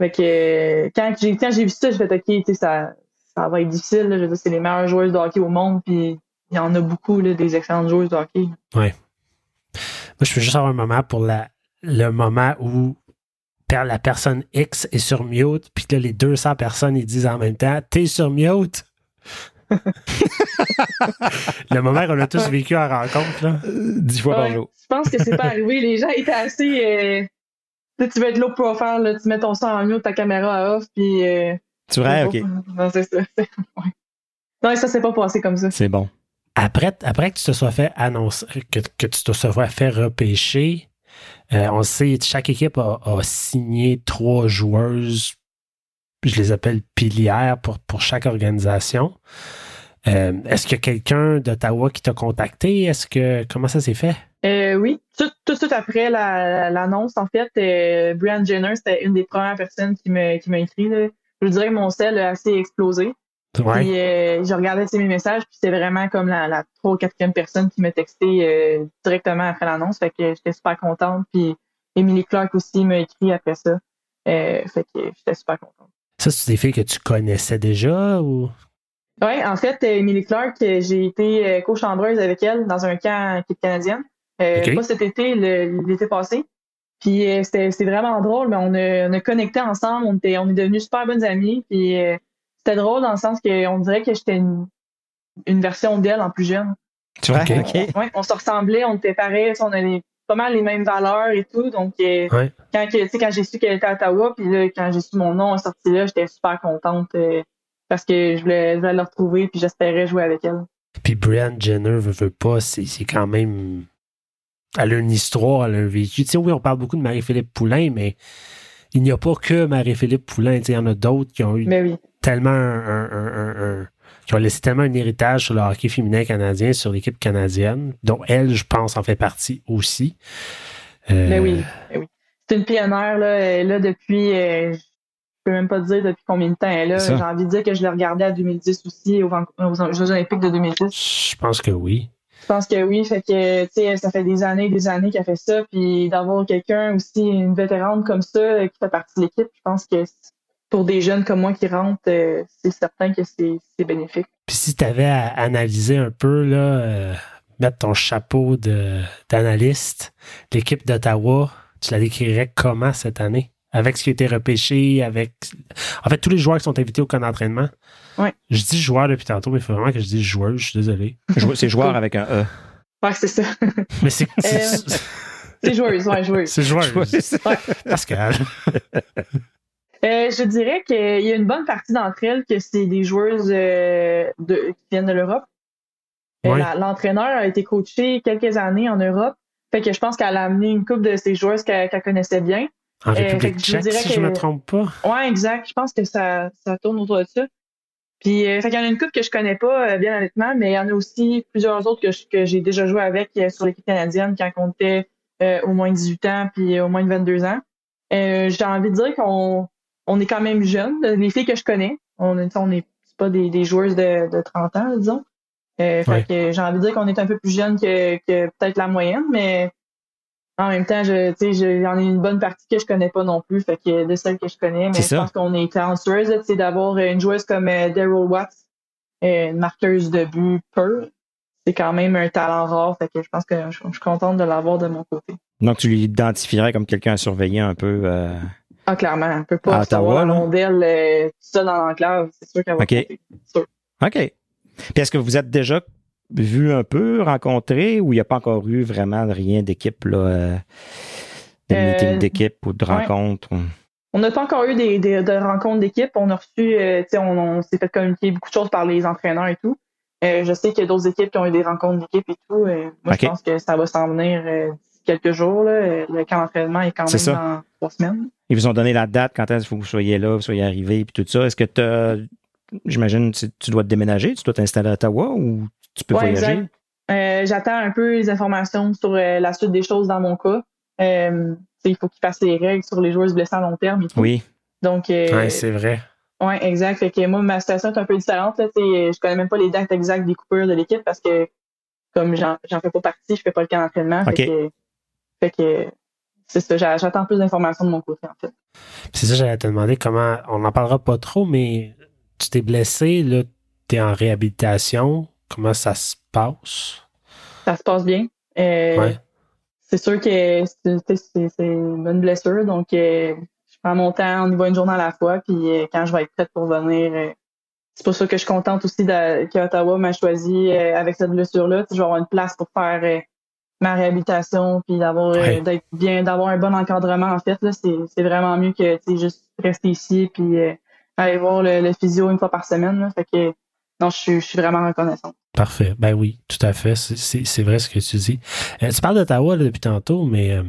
Fait que euh, quand j'ai quand j'ai vu ça, j'ai fait OK, tu ça, ça va être difficile. là. Je veux dire, c'est les meilleures joueuses de hockey au monde, puis il y en a beaucoup là, des excellentes joueuses de hockey. Moi, je veux juste avoir un moment pour la, le moment où la personne X est sur mute, puis que là, les 200 personnes, ils disent en même temps T'es sur mute. le moment qu'on a tous vécu en rencontre, là. Dix fois par jour. je pense que c'est pas arrivé. Les gens étaient assez. Euh, tu sais, tu veux être low profile, là, tu mets ton son en mute, ta caméra à off, puis. Euh, C'est vrai? OK. Non, c'est ça. Ouais. Non, ça s'est pas passé comme ça. C'est bon. après, après que tu te sois fait annoncer, que, que tu te sois fait repêcher, euh, on sait, chaque équipe a, signé trois joueuses, je les appelle pilières pour, pour chaque organisation. Euh, Est-ce qu'il y a quelqu'un d'Ottawa qui t'a contacté? Est-ce que comment ça s'est fait? Euh, oui, tout, tout, tout après l'annonce, en fait, Brian Jenner, c'était une des premières personnes qui m'a écrit. Je dirais que mon sel a assez explosé. Ouais. Puis euh, je regardais mes messages, puis c'était vraiment comme la, la trois ou quatrième personne qui m'a texté euh, directement après l'annonce. Fait que j'étais super contente. Puis Emily Clark aussi m'a écrit après ça. Euh, fait que j'étais super contente. Ça, c'est des filles que tu connaissais déjà ou? Oui, en fait, Emily Clark, j'ai été co-chambreuse avec elle dans un camp équipe canadienne. Euh, Ok. Pas cet été, l'été passé. Puis c'était c'était vraiment drôle, mais on a, on a connecté ensemble, on, était, on est devenus super bonnes amies. Puis c'était drôle dans le sens qu'on dirait que j'étais une, une version d'elle en plus jeune. Tu vois? Ok. OK. Ouais, on se ressemblait, on était pareils, on avait pas mal les mêmes valeurs et tout. Donc euh, Ouais. quand, que- tu sais, quand j'ai su qu'elle était à Ottawa, puis là, quand j'ai su mon nom est sorti là, j'étais super contente euh, parce que je voulais, je voulais la retrouver puis j'espérais jouer avec elle. Puis Brian Jenner veut, veut pas, c'est c'est quand même. Elle a une histoire, elle a un vécu. Tu sais, oui, on parle beaucoup de Marie-Philippe Poulain, mais il n'y a pas que Marie-Philippe Poulain. Tu sais, il y en a d'autres qui ont eu Mais oui. Tellement un, qui ont laissé tellement un héritage sur le hockey féminin canadien, sur l'équipe canadienne, dont elle, je pense, en fait partie aussi. Euh, Mais oui, mais oui. C'est une pionnière là, là depuis euh, je peux même pas dire depuis combien de temps elle est là. J'ai envie de dire que je l'ai regardée à 2010 aussi aux, Jeux Olympiques de 2010. Je pense que oui. Je pense que oui, fait que tu sais, ça fait des années et des années qu'elle fait ça, puis d'avoir quelqu'un aussi, une vétérane comme ça euh, qui fait partie de l'équipe, je pense que pour des jeunes comme moi qui rentrent, euh, c'est certain que c'est c'est bénéfique. Puis si tu avais à analyser un peu, là, euh, mettre ton chapeau de- d'analyste, l'équipe d'Ottawa, tu la décrirais comment cette année? Avec ce qui a été repêché, avec. En fait, tous les joueurs qui sont invités au camp d'entraînement. Ouais. Je dis joueur depuis tantôt, mais il faut vraiment que je dise joueur, je suis désolé. C'est joueur avec un E. Ouais, c'est ça. Mais c'est. Euh, c'est- c'est joueuse, ouais, joueuse. C'est joueur. Ouais. Pascal. Euh, je dirais qu'il y a une bonne partie d'entre elles que c'est des joueuses euh, de, qui viennent de l'Europe. Euh, Ouais. L'entraîneur a été coaché quelques années en Europe. Fait que je pense qu'elle a amené une couple de ces joueuses qu'elle connaissait bien. En Euh, que je si je me que- trompe pas. Ouais, exact. Je pense que ça, ça tourne autour de ça. Puis, euh, fait qu'il y en a une couple que je connais pas, euh, bien honnêtement, mais il y en a aussi plusieurs autres que, j'ai déjà joué avec sur l'équipe canadienne quand on était au moins 18 ans puis au moins 22 ans. J'ai envie de dire qu'on on est quand même jeunes. Les filles que je connais, on est, on est pas des, des joueuses de, de 30 ans, disons. Euh, fait que j'ai envie de dire qu'on est un peu plus jeunes que, que peut-être la moyenne, mais en même temps, je, tu sais, je- j'en ai une bonne partie que je connais pas non plus, fait que de celles que je connais, mais je pense qu'on est là, tu sais, d'avoir une joueuse comme euh, Daryl Watts, euh, une marqueuse de but pure, c'est quand même un talent rare, fait que je pense que je, je suis contente de l'avoir de mon côté. Donc, tu l'identifierais comme quelqu'un à surveiller un peu. euh, Ah, clairement, on peut pas savoir la rondelle euh, tout ça dans l'enclave, c'est sûr qu'elle va Ok. compter, c'est sûr. OK. Puis est-ce que vous êtes déjà vu un peu, rencontré, ou il n'y a pas encore eu vraiment rien d'équipe, là, euh, de Euh, meeting d'équipe ou de ouais. rencontre? On n'a pas encore eu des, des- de rencontres d'équipe. On a reçu, euh, tu sais, on, on s'est fait communiquer beaucoup de choses par les entraîneurs et tout. Je sais qu'il y a d'autres équipes qui ont eu des rencontres d'équipe et tout. Moi, je pense que ça va s'en venir quelques jours. Là. Le camp d'entraînement est quand même ça. dans trois semaines. Ils vous ont donné la date, quand est-ce qu'il faut que vous soyez là, vous soyez arrivé, puis tout ça. Est-ce que tu j'imagine, tu, tu dois te déménager, tu dois t'installer à Ottawa ou tu peux Ouais, voyager? Euh, J'attends un peu les informations sur euh, la suite des choses dans mon cas. Euh, il faut qu'ils fassent les règles sur les joueuses blessées à long terme et tout. Oui. Donc, euh, Ouais, c'est vrai. Ouais, exact. Fait que moi, ma situation est un peu différente. Là, je connais même pas les dates exactes des coupures de l'équipe parce que comme j'en fais pas partie, je fais pas le camp d'entraînement. Ok. Fait que, fait que c'est ça. j'a- J'attends plus d'informations de mon côté, en fait. C'est ça, j'allais te demander comment. On n'en parlera pas trop, mais tu t'es blessé, là, t'es en réhabilitation. Comment ça se passe? Ça se passe bien. Euh, Ouais. C'est sûr que c'est une bonne blessure, donc euh, je prends mon temps, on y va une journée à la fois, puis euh, quand je vais être prête pour venir, euh, c'est pour ça que je suis contente aussi qu'Ottawa m'a choisi avec cette blessure-là. Tu Je vais avoir une place pour faire ma réhabilitation, puis d'avoir euh, Ouais. d'être bien, d'avoir un bon encadrement en fait. là. C'est c'est vraiment mieux que juste rester ici, puis euh, aller voir le, le physio une fois par semaine. Là. Fait que non, je suis, je suis vraiment reconnaissante. Parfait. Ben oui, tout à fait. C'est- vrai ce que tu dis. Euh, tu parles d'Ottawa là, depuis tantôt, mais euh,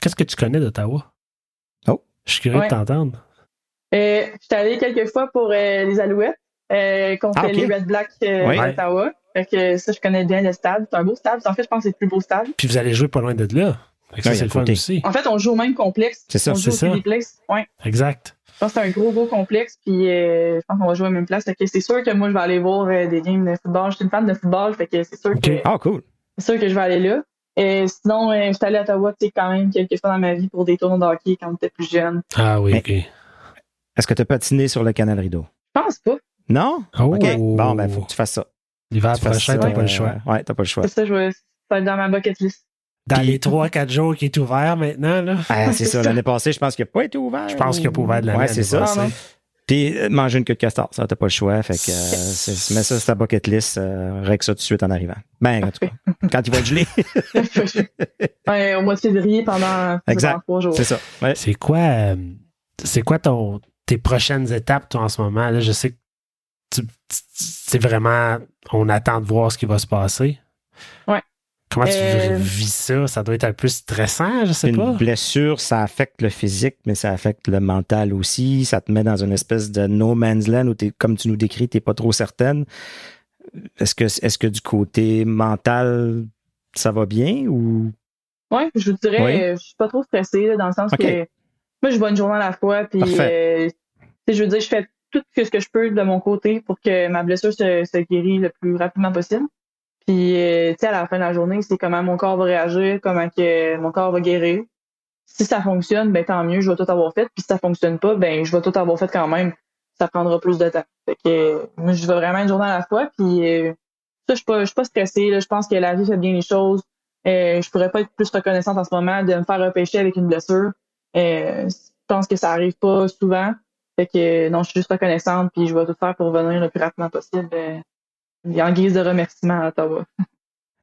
qu'est-ce que tu connais d'Ottawa? Oh. Je suis curieux Ouais. de t'entendre. Euh, je suis allée quelques fois pour euh, les Alouettes euh, contre Ah, les Red Black euh, Oui. Fait que ça, je connais bien le stade. C'est un beau stade. En fait, je pense que c'est le plus beau stade. Puis vous allez jouer pas loin de là. Fait que ça, c'est le fun aussi. En fait, on joue au même complexe. C'est ça, on joue c'est au ça. Ouais. Exact. Je pense que c'est un gros, gros complexe. Puis euh, je pense qu'on va jouer à la même place. Fait que c'est sûr que moi, je vais aller voir euh, des games de football. Je suis une fan de football. Fait que c'est sûr, Ok. que, Ah, cool. c'est sûr que je vais aller là. Et sinon, euh, je suis allée à Ottawa, tu sais, quand même, quelques fois dans ma vie pour des tournois de hockey quand j'étais plus jeune. Ah oui, Mais- OK. Est-ce que tu as patiné sur le canal rideau? Je pense pas. Non? Oh. OK. Bon, ben, faut que tu fasses ça. L'hiver prochain, ça, t'as pas le euh, choix. Ouais, t'as pas le choix. C'est ça, je vais, ça va être dans ma bucket list. Dans Puis- les 3-4 jours qui est ouvert maintenant, là, Ah, c'est ça. L'année passée, je pense qu'il n'a pas été ouvert. je pense qu'il n'y a pas ouvert de l'année. Ouais, c'est ça. Puis euh, manger une queue de castor, ça, t'as pas le choix. Fait que euh, mets ça sur ta bucket list, euh, règle ça tout de suite en arrivant. Ben, en tout cas, quand il va être gelé, Ouais, au mois de février pendant, Exact. trois jours. c'est ça. Ouais. C'est quoi, euh, c'est quoi ton, tes prochaines étapes, toi, en ce moment? Là, je sais que c'est vraiment, on attend de voir ce qui va se passer. Ouais. Comment tu Euh, vis ça? Ça doit être un peu stressant, je sais Une pas. blessure, ça affecte le physique, mais ça affecte le mental aussi. Ça te met dans une espèce de no man's land où t'es, comme tu nous décris, t'es pas trop certaine. Est-ce que, est-ce que du côté mental, ça va bien ou? Ouais, je vous dirais, Oui. je suis pas trop stressée, là, dans le sens que moi, je vois une journée à la fois, puis euh, tu sais, je veux dire, je fais tout ce que je peux de mon côté pour que ma blessure se, se guérisse le plus rapidement possible. Puis, euh, tu sais, à la fin de la journée, c'est comment mon corps va réagir, comment que mon corps va guérir. Si ça fonctionne, ben tant mieux, je vais tout avoir fait. Puis si ça fonctionne pas, ben je vais tout avoir fait quand même. Ça prendra plus de temps. Fait que moi, je veux vraiment une journée à la fois. Puis euh, ça, je suis pas, suis pas stressée. Là. Je pense que la vie fait bien les choses. Euh, je pourrais pas être plus reconnaissante en ce moment de me faire repêcher avec une blessure. Euh, je pense que ça arrive pas souvent. Fait que non, je suis juste reconnaissante, puis je vais tout faire pour venir le plus rapidement possible. euh, en guise de remerciement à Ottawa.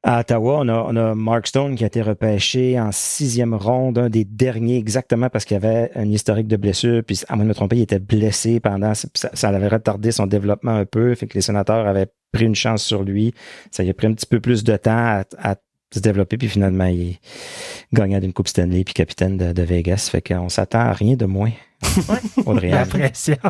À Ottawa, on a, on a Mark Stone qui a été repêché en sixième ronde, un des derniers exactement parce qu'il avait un historique de blessure. Puis, à moins de me tromper, il était blessé pendant. Ça, ça avait retardé son développement un peu. Fait que les sénateurs avaient pris une chance sur lui. Ça lui a pris un petit peu plus de temps à se développer. Puis finalement, il est gagnant d'une Coupe Stanley puis capitaine de, de Vegas. Fait qu'on s'attend à rien de moins. Audrey La pression.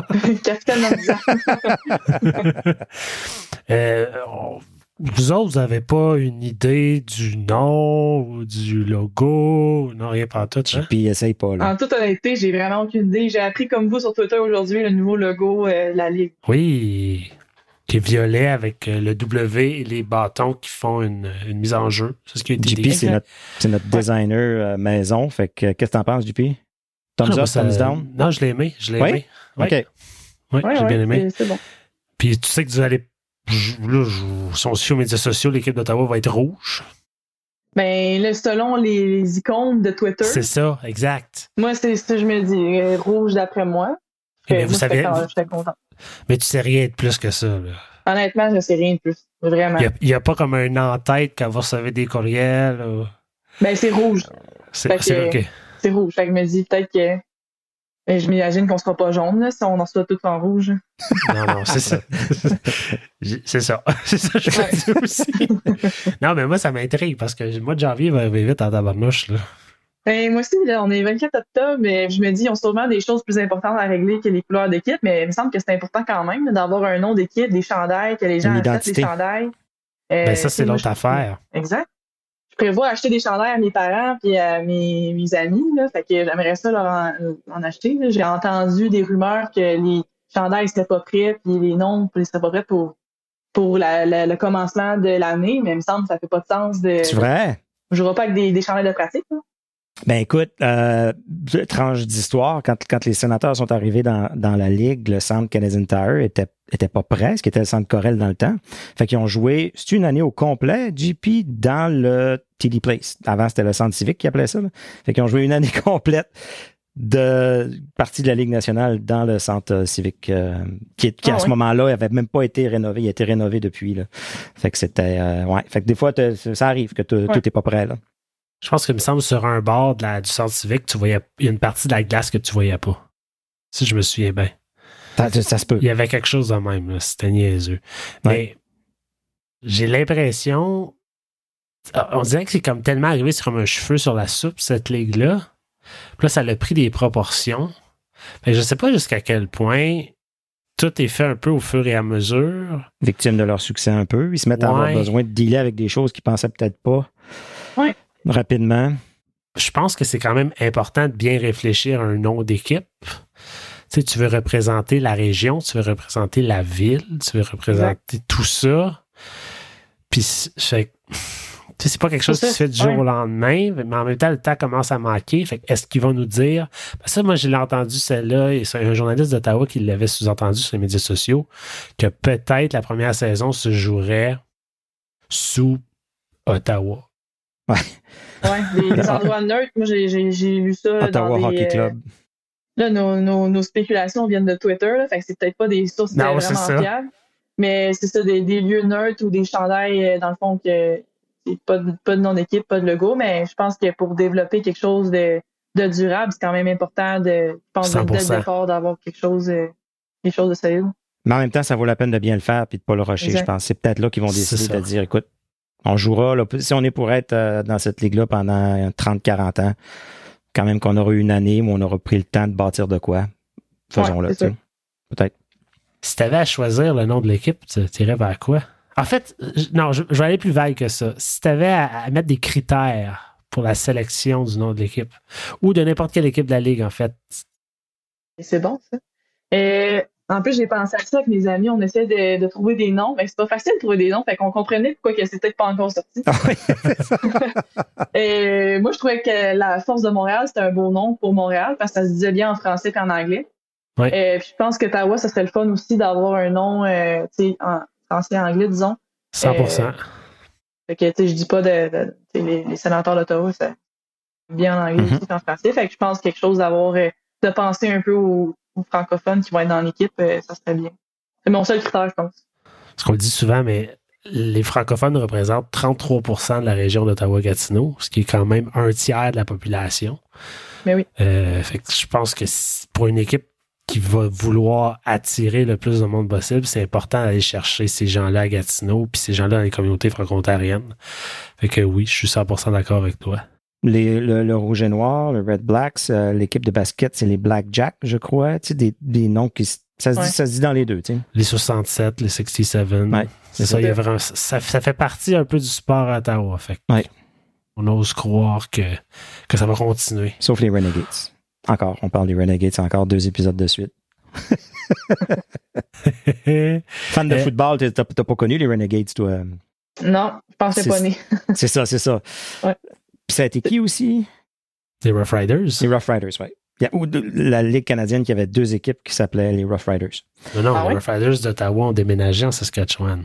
Euh, on- vous autres, vous n'avez pas une idée du nom ou du logo? Non, rien pas tout, hein? Puis essaye pas, là. En toute honnêteté, j'ai vraiment aucune idée. J'ai appris comme vous sur Twitter aujourd'hui le nouveau logo euh, la Ligue. Oui, qui est violet avec euh, le W et les bâtons qui font une, une mise en jeu. C'est ce qui a été JP, dit. c'est notre, c'est notre designer euh, maison. Fait que, qu'est-ce que t'en penses, JP? Thumbs Ah, up, ça- thumbs down? Non, je l'ai aimé. Je l'ai Oui? aimé. Oui. OK. Oui, Ouais, j'ai ouais, bien aimé. c'est- bon. Puis tu sais que vous allez. Là, je, sont sur les médias sociaux, l'équipe d'Ottawa va être rouge. Ben, là, selon les, les icônes de Twitter, C'est ça, exact. moi, c'est ce que je me dis. euh, rouge d'après moi. Mais Fait, vous moi, savez- vous-. Mais tu sais rien de plus que ça. là. Honnêtement, je sais rien de plus. Vraiment. Il n'y a, pas comme un en-tête quand vous recevez des courriels. ou- Ben, c'est rouge. C'est Fait que- c'est OK. C'est rouge. Fait que je me dis peut-être que. Ben, je m'imagine qu'on sera pas jaune, là, si on en reçoit tout en rouge. Non, non, c'est ça. c'est ça. C'est ça je dis aussi. non, mais moi, ça m'intrigue parce que le mois de janvier va arriver vite en tabarnouche. Là. Ben, moi aussi, là, on est 24 octobre, mais je me dis, ils ont sûrement des choses plus importantes à régler que les couleurs d'équipe, mais il me semble que c'est important quand même d'avoir un nom d'équipe, des chandails, que les gens achètent des chandails. Euh, Ben, ça, c'est l'autre affaire. Exact. Je prévois acheter des chandails à mes parents puis à mes, mes amis, là, fait que j'aimerais ça leur en, en acheter. J'ai entendu des rumeurs que les chandails seraient pas prêts puis les noms ne seraient pas prêts pour pour la- la- le commencement de l'année, mais il me semble que ça fait pas de sens de. C'est vrai? Je jouerai pas avec des, des chandails de pratique. là. Ben écoute, euh, tranche d'histoire, quand, quand les sénateurs sont arrivés dans, dans la ligue, le centre Canadian Tire était, était pas prêt, ce qui était le centre Corel dans le temps. Fait qu'ils ont joué, c'est une année au complet, JP, dans le TD Place. Avant, c'était le centre civique qui appelait ça. là. Fait qu'ils ont joué une année complète de partie de la Ligue nationale dans le centre civique euh, qui, qui Ah à ce ouais? moment-là, avait même pas été rénové. Il a été rénové depuis. Là. Fait que c'était... euh, ouais. Fait que des fois, ça arrive que tout Ouais. tout est pas prêt. Là. Je pense qu'il me semble sur un bord de la, du centre civique, tu voyais, il y a une partie de la glace que tu voyais pas. Si je me souviens bien. Ça, ça se peut. Il y avait quelque chose de même, là. c'était niaiseux. Mais j'ai l'impression. On dirait que c'est comme tellement arrivé sur un cheveu sur la soupe, cette ligue-là. Puis là, ça a pris des proportions. Mais je sais pas jusqu'à quel point tout est fait un peu au fur et à mesure. Victimes de leur succès un peu. Ils se mettent à avoir besoin de dealer avec des choses qu'ils pensaient peut-être pas. Ouais. Rapidement. Je pense que c'est quand même important de bien réfléchir à un nom d'équipe. Tu sais, tu veux représenter la région, tu veux représenter la ville, tu veux représenter tout ça. Puis, c'est- fait que, tu sais, c'est pas quelque chose qui se fait du jour ouais. au lendemain, mais en même temps, le temps commence à manquer. Fait que est-ce qu'ils vont nous dire? Parce que ça, moi, je l'ai entendu celle-là, et c'est un journaliste d'Ottawa qui l'avait sous-entendu sur les médias sociaux, que peut-être la première saison se jouerait sous Ottawa. Ouais, des, des endroits neutres. Moi, j'ai, lu ça. là, Ottawa dans des, Hockey euh, Club. Là, nos, nos, nos spéculations viennent de Twitter, là, fait que c'est peut-être pas des sources Non, euh, vraiment fiables. Mais c'est ça, des, des lieux neutres ou des chandails, euh, dans le fond, que c'est pas de, pas de nom d'équipe, pas de logo, mais je pense que pour développer quelque chose de, de durable, c'est quand même important de, je pense, dès dès 100%. le départ, d'avoir quelque chose, euh, quelque chose de solide. Mais en même temps, ça vaut la peine de bien le faire puis de pas le rusher, Exact. je pense. C'est peut-être là qu'ils vont décider de dire, écoute, on jouera, là, si on est pour être euh, dans cette ligue-là pendant 30-40 ans, quand même qu'on aura eu une année où on aura pris le temps de bâtir de quoi, faisons-le, Ouais. Peut-être. Si tu avais à choisir le nom de l'équipe, tu irais vers quoi? En fait, je- non, je, je vais aller plus vague que ça. Si tu avais à, à mettre des critères pour la sélection du nom de l'équipe, ou de n'importe quelle équipe de la Ligue, en fait, c'est bon, ça. En plus, j'ai pensé à ça avec mes amis. On essaie de, de trouver des noms, mais c'est pas facile de trouver des noms. Fait qu'on comprenait pourquoi que c'était pas encore sorti. Ah oui. Et moi, je trouvais que la Force de Montréal, c'était un beau nom pour Montréal parce que ça se disait bien en français qu'en anglais. Ouais. Et puis je pense que Ottawa, ça serait le fun aussi d'avoir un nom, euh, tu sais, en français et anglais, disons. 100 Fait que, tu sais, je dis pas de, de- tu sais, les, les sénateurs d'Ottawa, c'est bien en anglais Mhm. aussi qu'en français. Fait que je pense quelque chose d'avoir, euh, de penser un peu aux, aux francophones qui vont être dans l'équipe, euh, ça serait bien. C'est mon seul critère, je pense. Ce qu'on le dit souvent, mais les francophones représentent 33% de la région d'Ottawa-Gatineau, ce qui est quand même un tiers de la population. Mais oui. Euh, fait que je pense que pour une équipe qui va vouloir attirer le plus de monde possible, c'est important d'aller chercher ces gens-là à Gatineau, puis ces gens-là dans les communautés franco-ontariennes. Fait que oui, je suis 100% d'accord avec toi. Les- le, le rouge et noir, le Red Blacks, euh, l'équipe de basket, c'est les Black Jack, je crois. Tu sais, des, des noms qui. Ça se, Ouais. dit, ça se dit dans les deux, tu sais. Les 67, les 67. Ouais, c'est ça, il y a vraiment, ça, ça fait partie un peu du sport à Ottawa. Fait que Ouais. on ose croire que, que ça va continuer. Sauf les Renegades. Encore, on parle des Renegades, encore deux épisodes de suite. Fan de Euh, football, t'as t'as pas connu les Renegades, toi? Non, je pensais C'est- pas né. C'est ça, c'est ça. Ouais. Puis ça a été qui aussi? Les Rough Riders. Les Rough Riders, oui. Il y a, ou de- la Ligue canadienne qui avait deux équipes qui s'appelaient les Rough Riders. Non, non, Ah les ouais? Rough Riders d'Ottawa ont déménagé en Saskatchewan.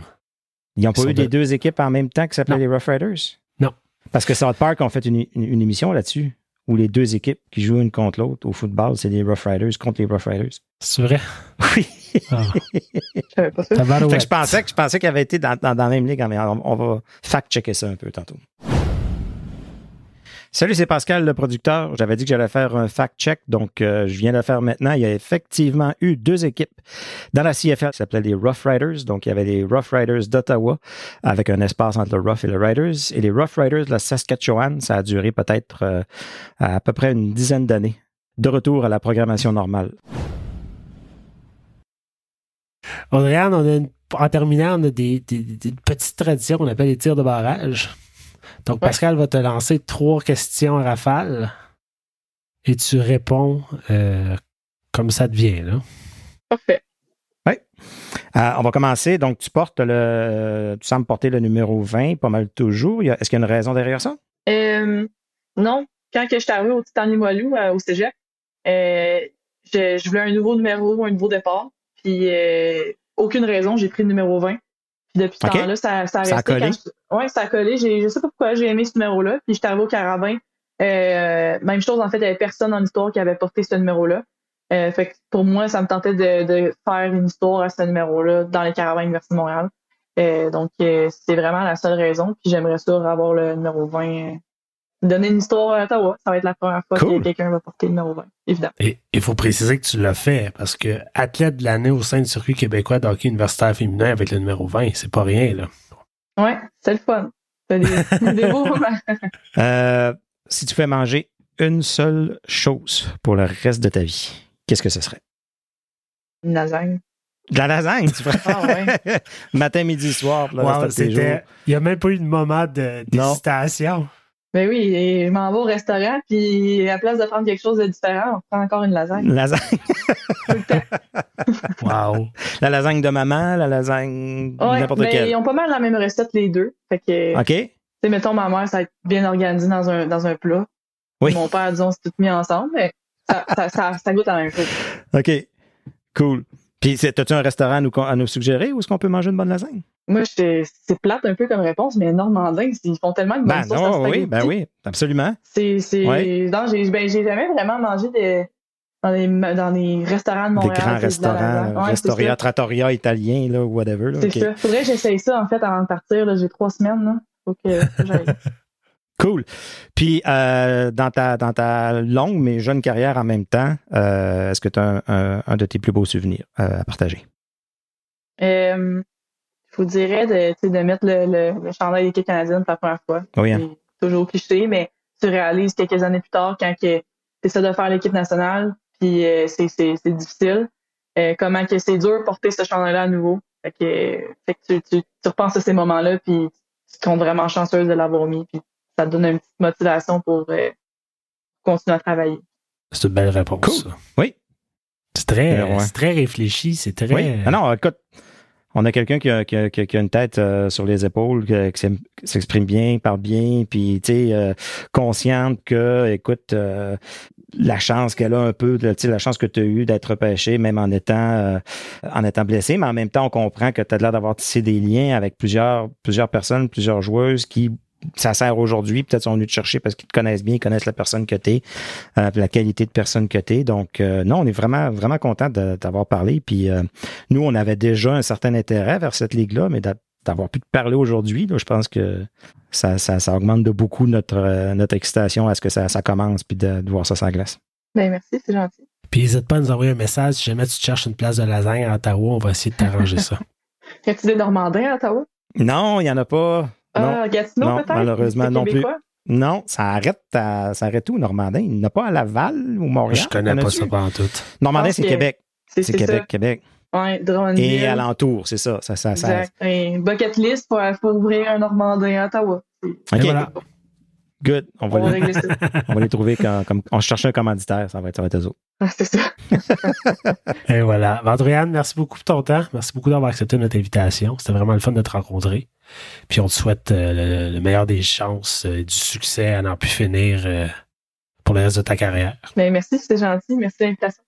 Ils n'ont pas eu des de- deux équipes en même temps qui s'appelaient les Rough Riders? Non. Parce que South Park ont fait une, une- une émission là-dessus où les deux équipes qui jouent une contre l'autre au football, c'est les Rough Riders contre les Rough Riders. C'est vrai? Oui. Ah, Je savais pas ça. tabarouette. Fait que je pensais que je pensais qu'il avait été dans, dans- dans la même ligue, mais on, on va fact-checker ça un peu tantôt. Salut, c'est Pascal, le producteur. J'avais dit que j'allais faire un fact-check, donc euh, je viens de le faire maintenant. Il y a effectivement eu deux équipes dans la CFL qui s'appelaient les Rough Riders. Donc, il y avait les Rough Riders d'Ottawa avec un espace entre le Rough et le Riders. Et les Rough Riders de la Saskatchewan, ça a duré peut-être euh, à peu près une dizaine d'années. De retour à la programmation normale. Audrey-Anne, on a en terminant, on a des petites traditions qu'on appelle les tirs de barrage. Donc, Ouais. Pascal va te lancer trois questions à rafale et tu réponds euh, comme ça te vient. Là. Parfait. Euh, on va commencer. Donc, tu portes le. Tu sembles porter le numéro 20, pas mal toujours. Il y a- Est-ce qu'il y a une raison derrière ça? Euh, non, quand que je suis arrivée au Titan Limoilou, euh, au cégep, euh, je, je voulais un nouveau numéro, un nouveau départ. Puis, euh, aucune raison, j'ai pris le numéro 20. Puis depuis ce temps-là, ça, ça a Ça a resté. collé? je- Ouais, ça a collé. J'ai, je sais pas pourquoi j'ai aimé ce numéro-là. Puis, j'étais arrivée au Carabin. Euh, même chose, en fait, il n'y avait personne dans l'histoire qui avait porté ce numéro-là. Euh, fait que pour moi, ça me tentait de, de faire une histoire à ce numéro-là dans les Carabins Université de Montréal. Euh, donc, euh, c'est vraiment la seule raison. Puis j'aimerais ça avoir le numéro 20 euh, donner une histoire à Ottawa. Ça va être la première fois Cool. que quelqu'un va porter le numéro 20, évidemment. Et il faut préciser que tu l'as fait parce que athlète de l'année au sein du circuit québécois de hockey universitaire féminin avec le numéro 20, c'est pas rien, là. Ouais, c'est le fun. C'est des, des beaux moments. Euh, si tu fais manger une seule chose pour le reste de ta vie, qu'est-ce que ce serait? Une lasagne. De la lasagne, tu ferais? Ah ouais. Matin, midi, soir, Wow. Il n'y a même pas eu de moment de- Non. d'hésitation. Ben oui, et je m'en vais au restaurant, puis à la place de prendre quelque chose de différent, on prend encore une lasagne. Une lasagne. Tout le temps. Wow. La lasagne de maman, la lasagne Ouais, n'importe mais quelle. ils ont pas mal la même recette, les deux. Fait que, OK? tu sais, mettons, ma mère, ça va être bien organisé dans un, dans un plat. Oui. Mon père, disons, c'est tout mis ensemble, mais ça, ça, ça, ça goûte la même chose. OK. Cool. Puis, as-tu un restaurant à nous, à nous suggérer où est-ce qu'on peut manger une bonne lasagne? Moi, c'est plate un peu comme réponse, mais Normandin, ils font tellement de bonnes Ben sauces à non, oui, ben oui, absolument. C'est, c'est, Ouais. non, j'ai, ben, j'ai jamais vraiment mangé de, dans les, dans les restaurants de Des Montréal. grands c'est de la restaurants. Ouais, Restoria. Trattoria italien, là, whatever. C'est OK. ça. Faudrait que j'essaye ça, en fait, avant de partir. Là. J'ai trois semaines. Là. Faut que, faut que j'aille. Cool. Puis, euh, dans, ta, dans ta longue mais jeune carrière en même temps, euh, est-ce que tu as un, un- un de tes plus beaux souvenirs euh, à partager? Je vous dirais de, de mettre le, le, le chandail d'équipe canadienne pour la première fois. Oui, hein? C'est toujours cliché, mais tu réalises quelques années plus tard quand tu essaies de faire l'équipe nationale, puis euh, c'est, c'est, c'est difficile. Euh, comment que c'est dur de porter ce chandail-là à nouveau. Fait que, fait que tu, tu, tu repenses à ces moments-là, puis tu te comptes vraiment chanceuse de l'avoir mis, puis ça te donne une petite motivation pour euh, continuer à travailler. C'est une belle réponse. Cool. ça. Oui. C'est très, ouais. c'est très réfléchi, c'est très. Oui. Ah non, écoute, on a quelqu'un qui a, qui, une tête euh, sur les épaules, qui s'exprime bien, parle bien, puis tu sais, euh, consciente que, écoute, euh, la chance qu'elle a un peu, tu sais, la chance que tu as eue d'être repêché, même en étant en étant blessé, mais en même temps, on comprend que tu as l'air d'avoir tissé des liens avec plusieurs, plusieurs personnes, plusieurs joueuses qui ça sert aujourd'hui, peut-être sont venus te chercher parce qu'ils te connaissent bien, ils connaissent la personne que tu es, la qualité de personne que tu es. Donc, euh, non, on est vraiment, vraiment content de t'avoir parlé. Puis, euh, nous, on avait déjà un certain intérêt vers cette ligue-là, mais d'a- d'avoir pu te parler aujourd'hui, je pense que ça, ça, ça augmente de beaucoup notre, euh, notre excitation à ce que ça, ça commence, puis de, de voir ça la glace. Ben merci, c'est gentil. Puis n'hésite pas à nous envoyer un message si jamais tu te cherches une place de lasagne à Ottawa, on va essayer de t'arranger ça. Y a-tu des Normandins à Ottawa? Non, il n'y en a pas. Non, Ah, Gatineau Non, peut-être? malheureusement, non plus. non, ça arrête, à, ça arrête où, Normandin? Il n'y en a pas à Laval ou Montréal? Je connais En pas ça pendant tout. Normandin, c'est que- Québec. C'est, Québec, ça. Québec. Ouais. Et alentour, c'est ça. ça, ça, ça- Exact. Un bucket list pour, pour ouvrir un Normandin à Ottawa. OK, Et voilà. Good. On On va, les, régler ça. on va les trouver quand, comme on cherche un commanditaire, ça va être, ça va être eux autres. Ah, c'est ça. Et voilà. Vandriane, merci beaucoup pour ton temps. Merci beaucoup d'avoir accepté notre invitation. C'était vraiment le fun de te rencontrer. Puis on te souhaite euh, le, le meilleur des chances, euh, du succès à n'en plus finir euh, pour le reste de ta carrière. Ben, merci, c'était gentil. Merci de l'invitation.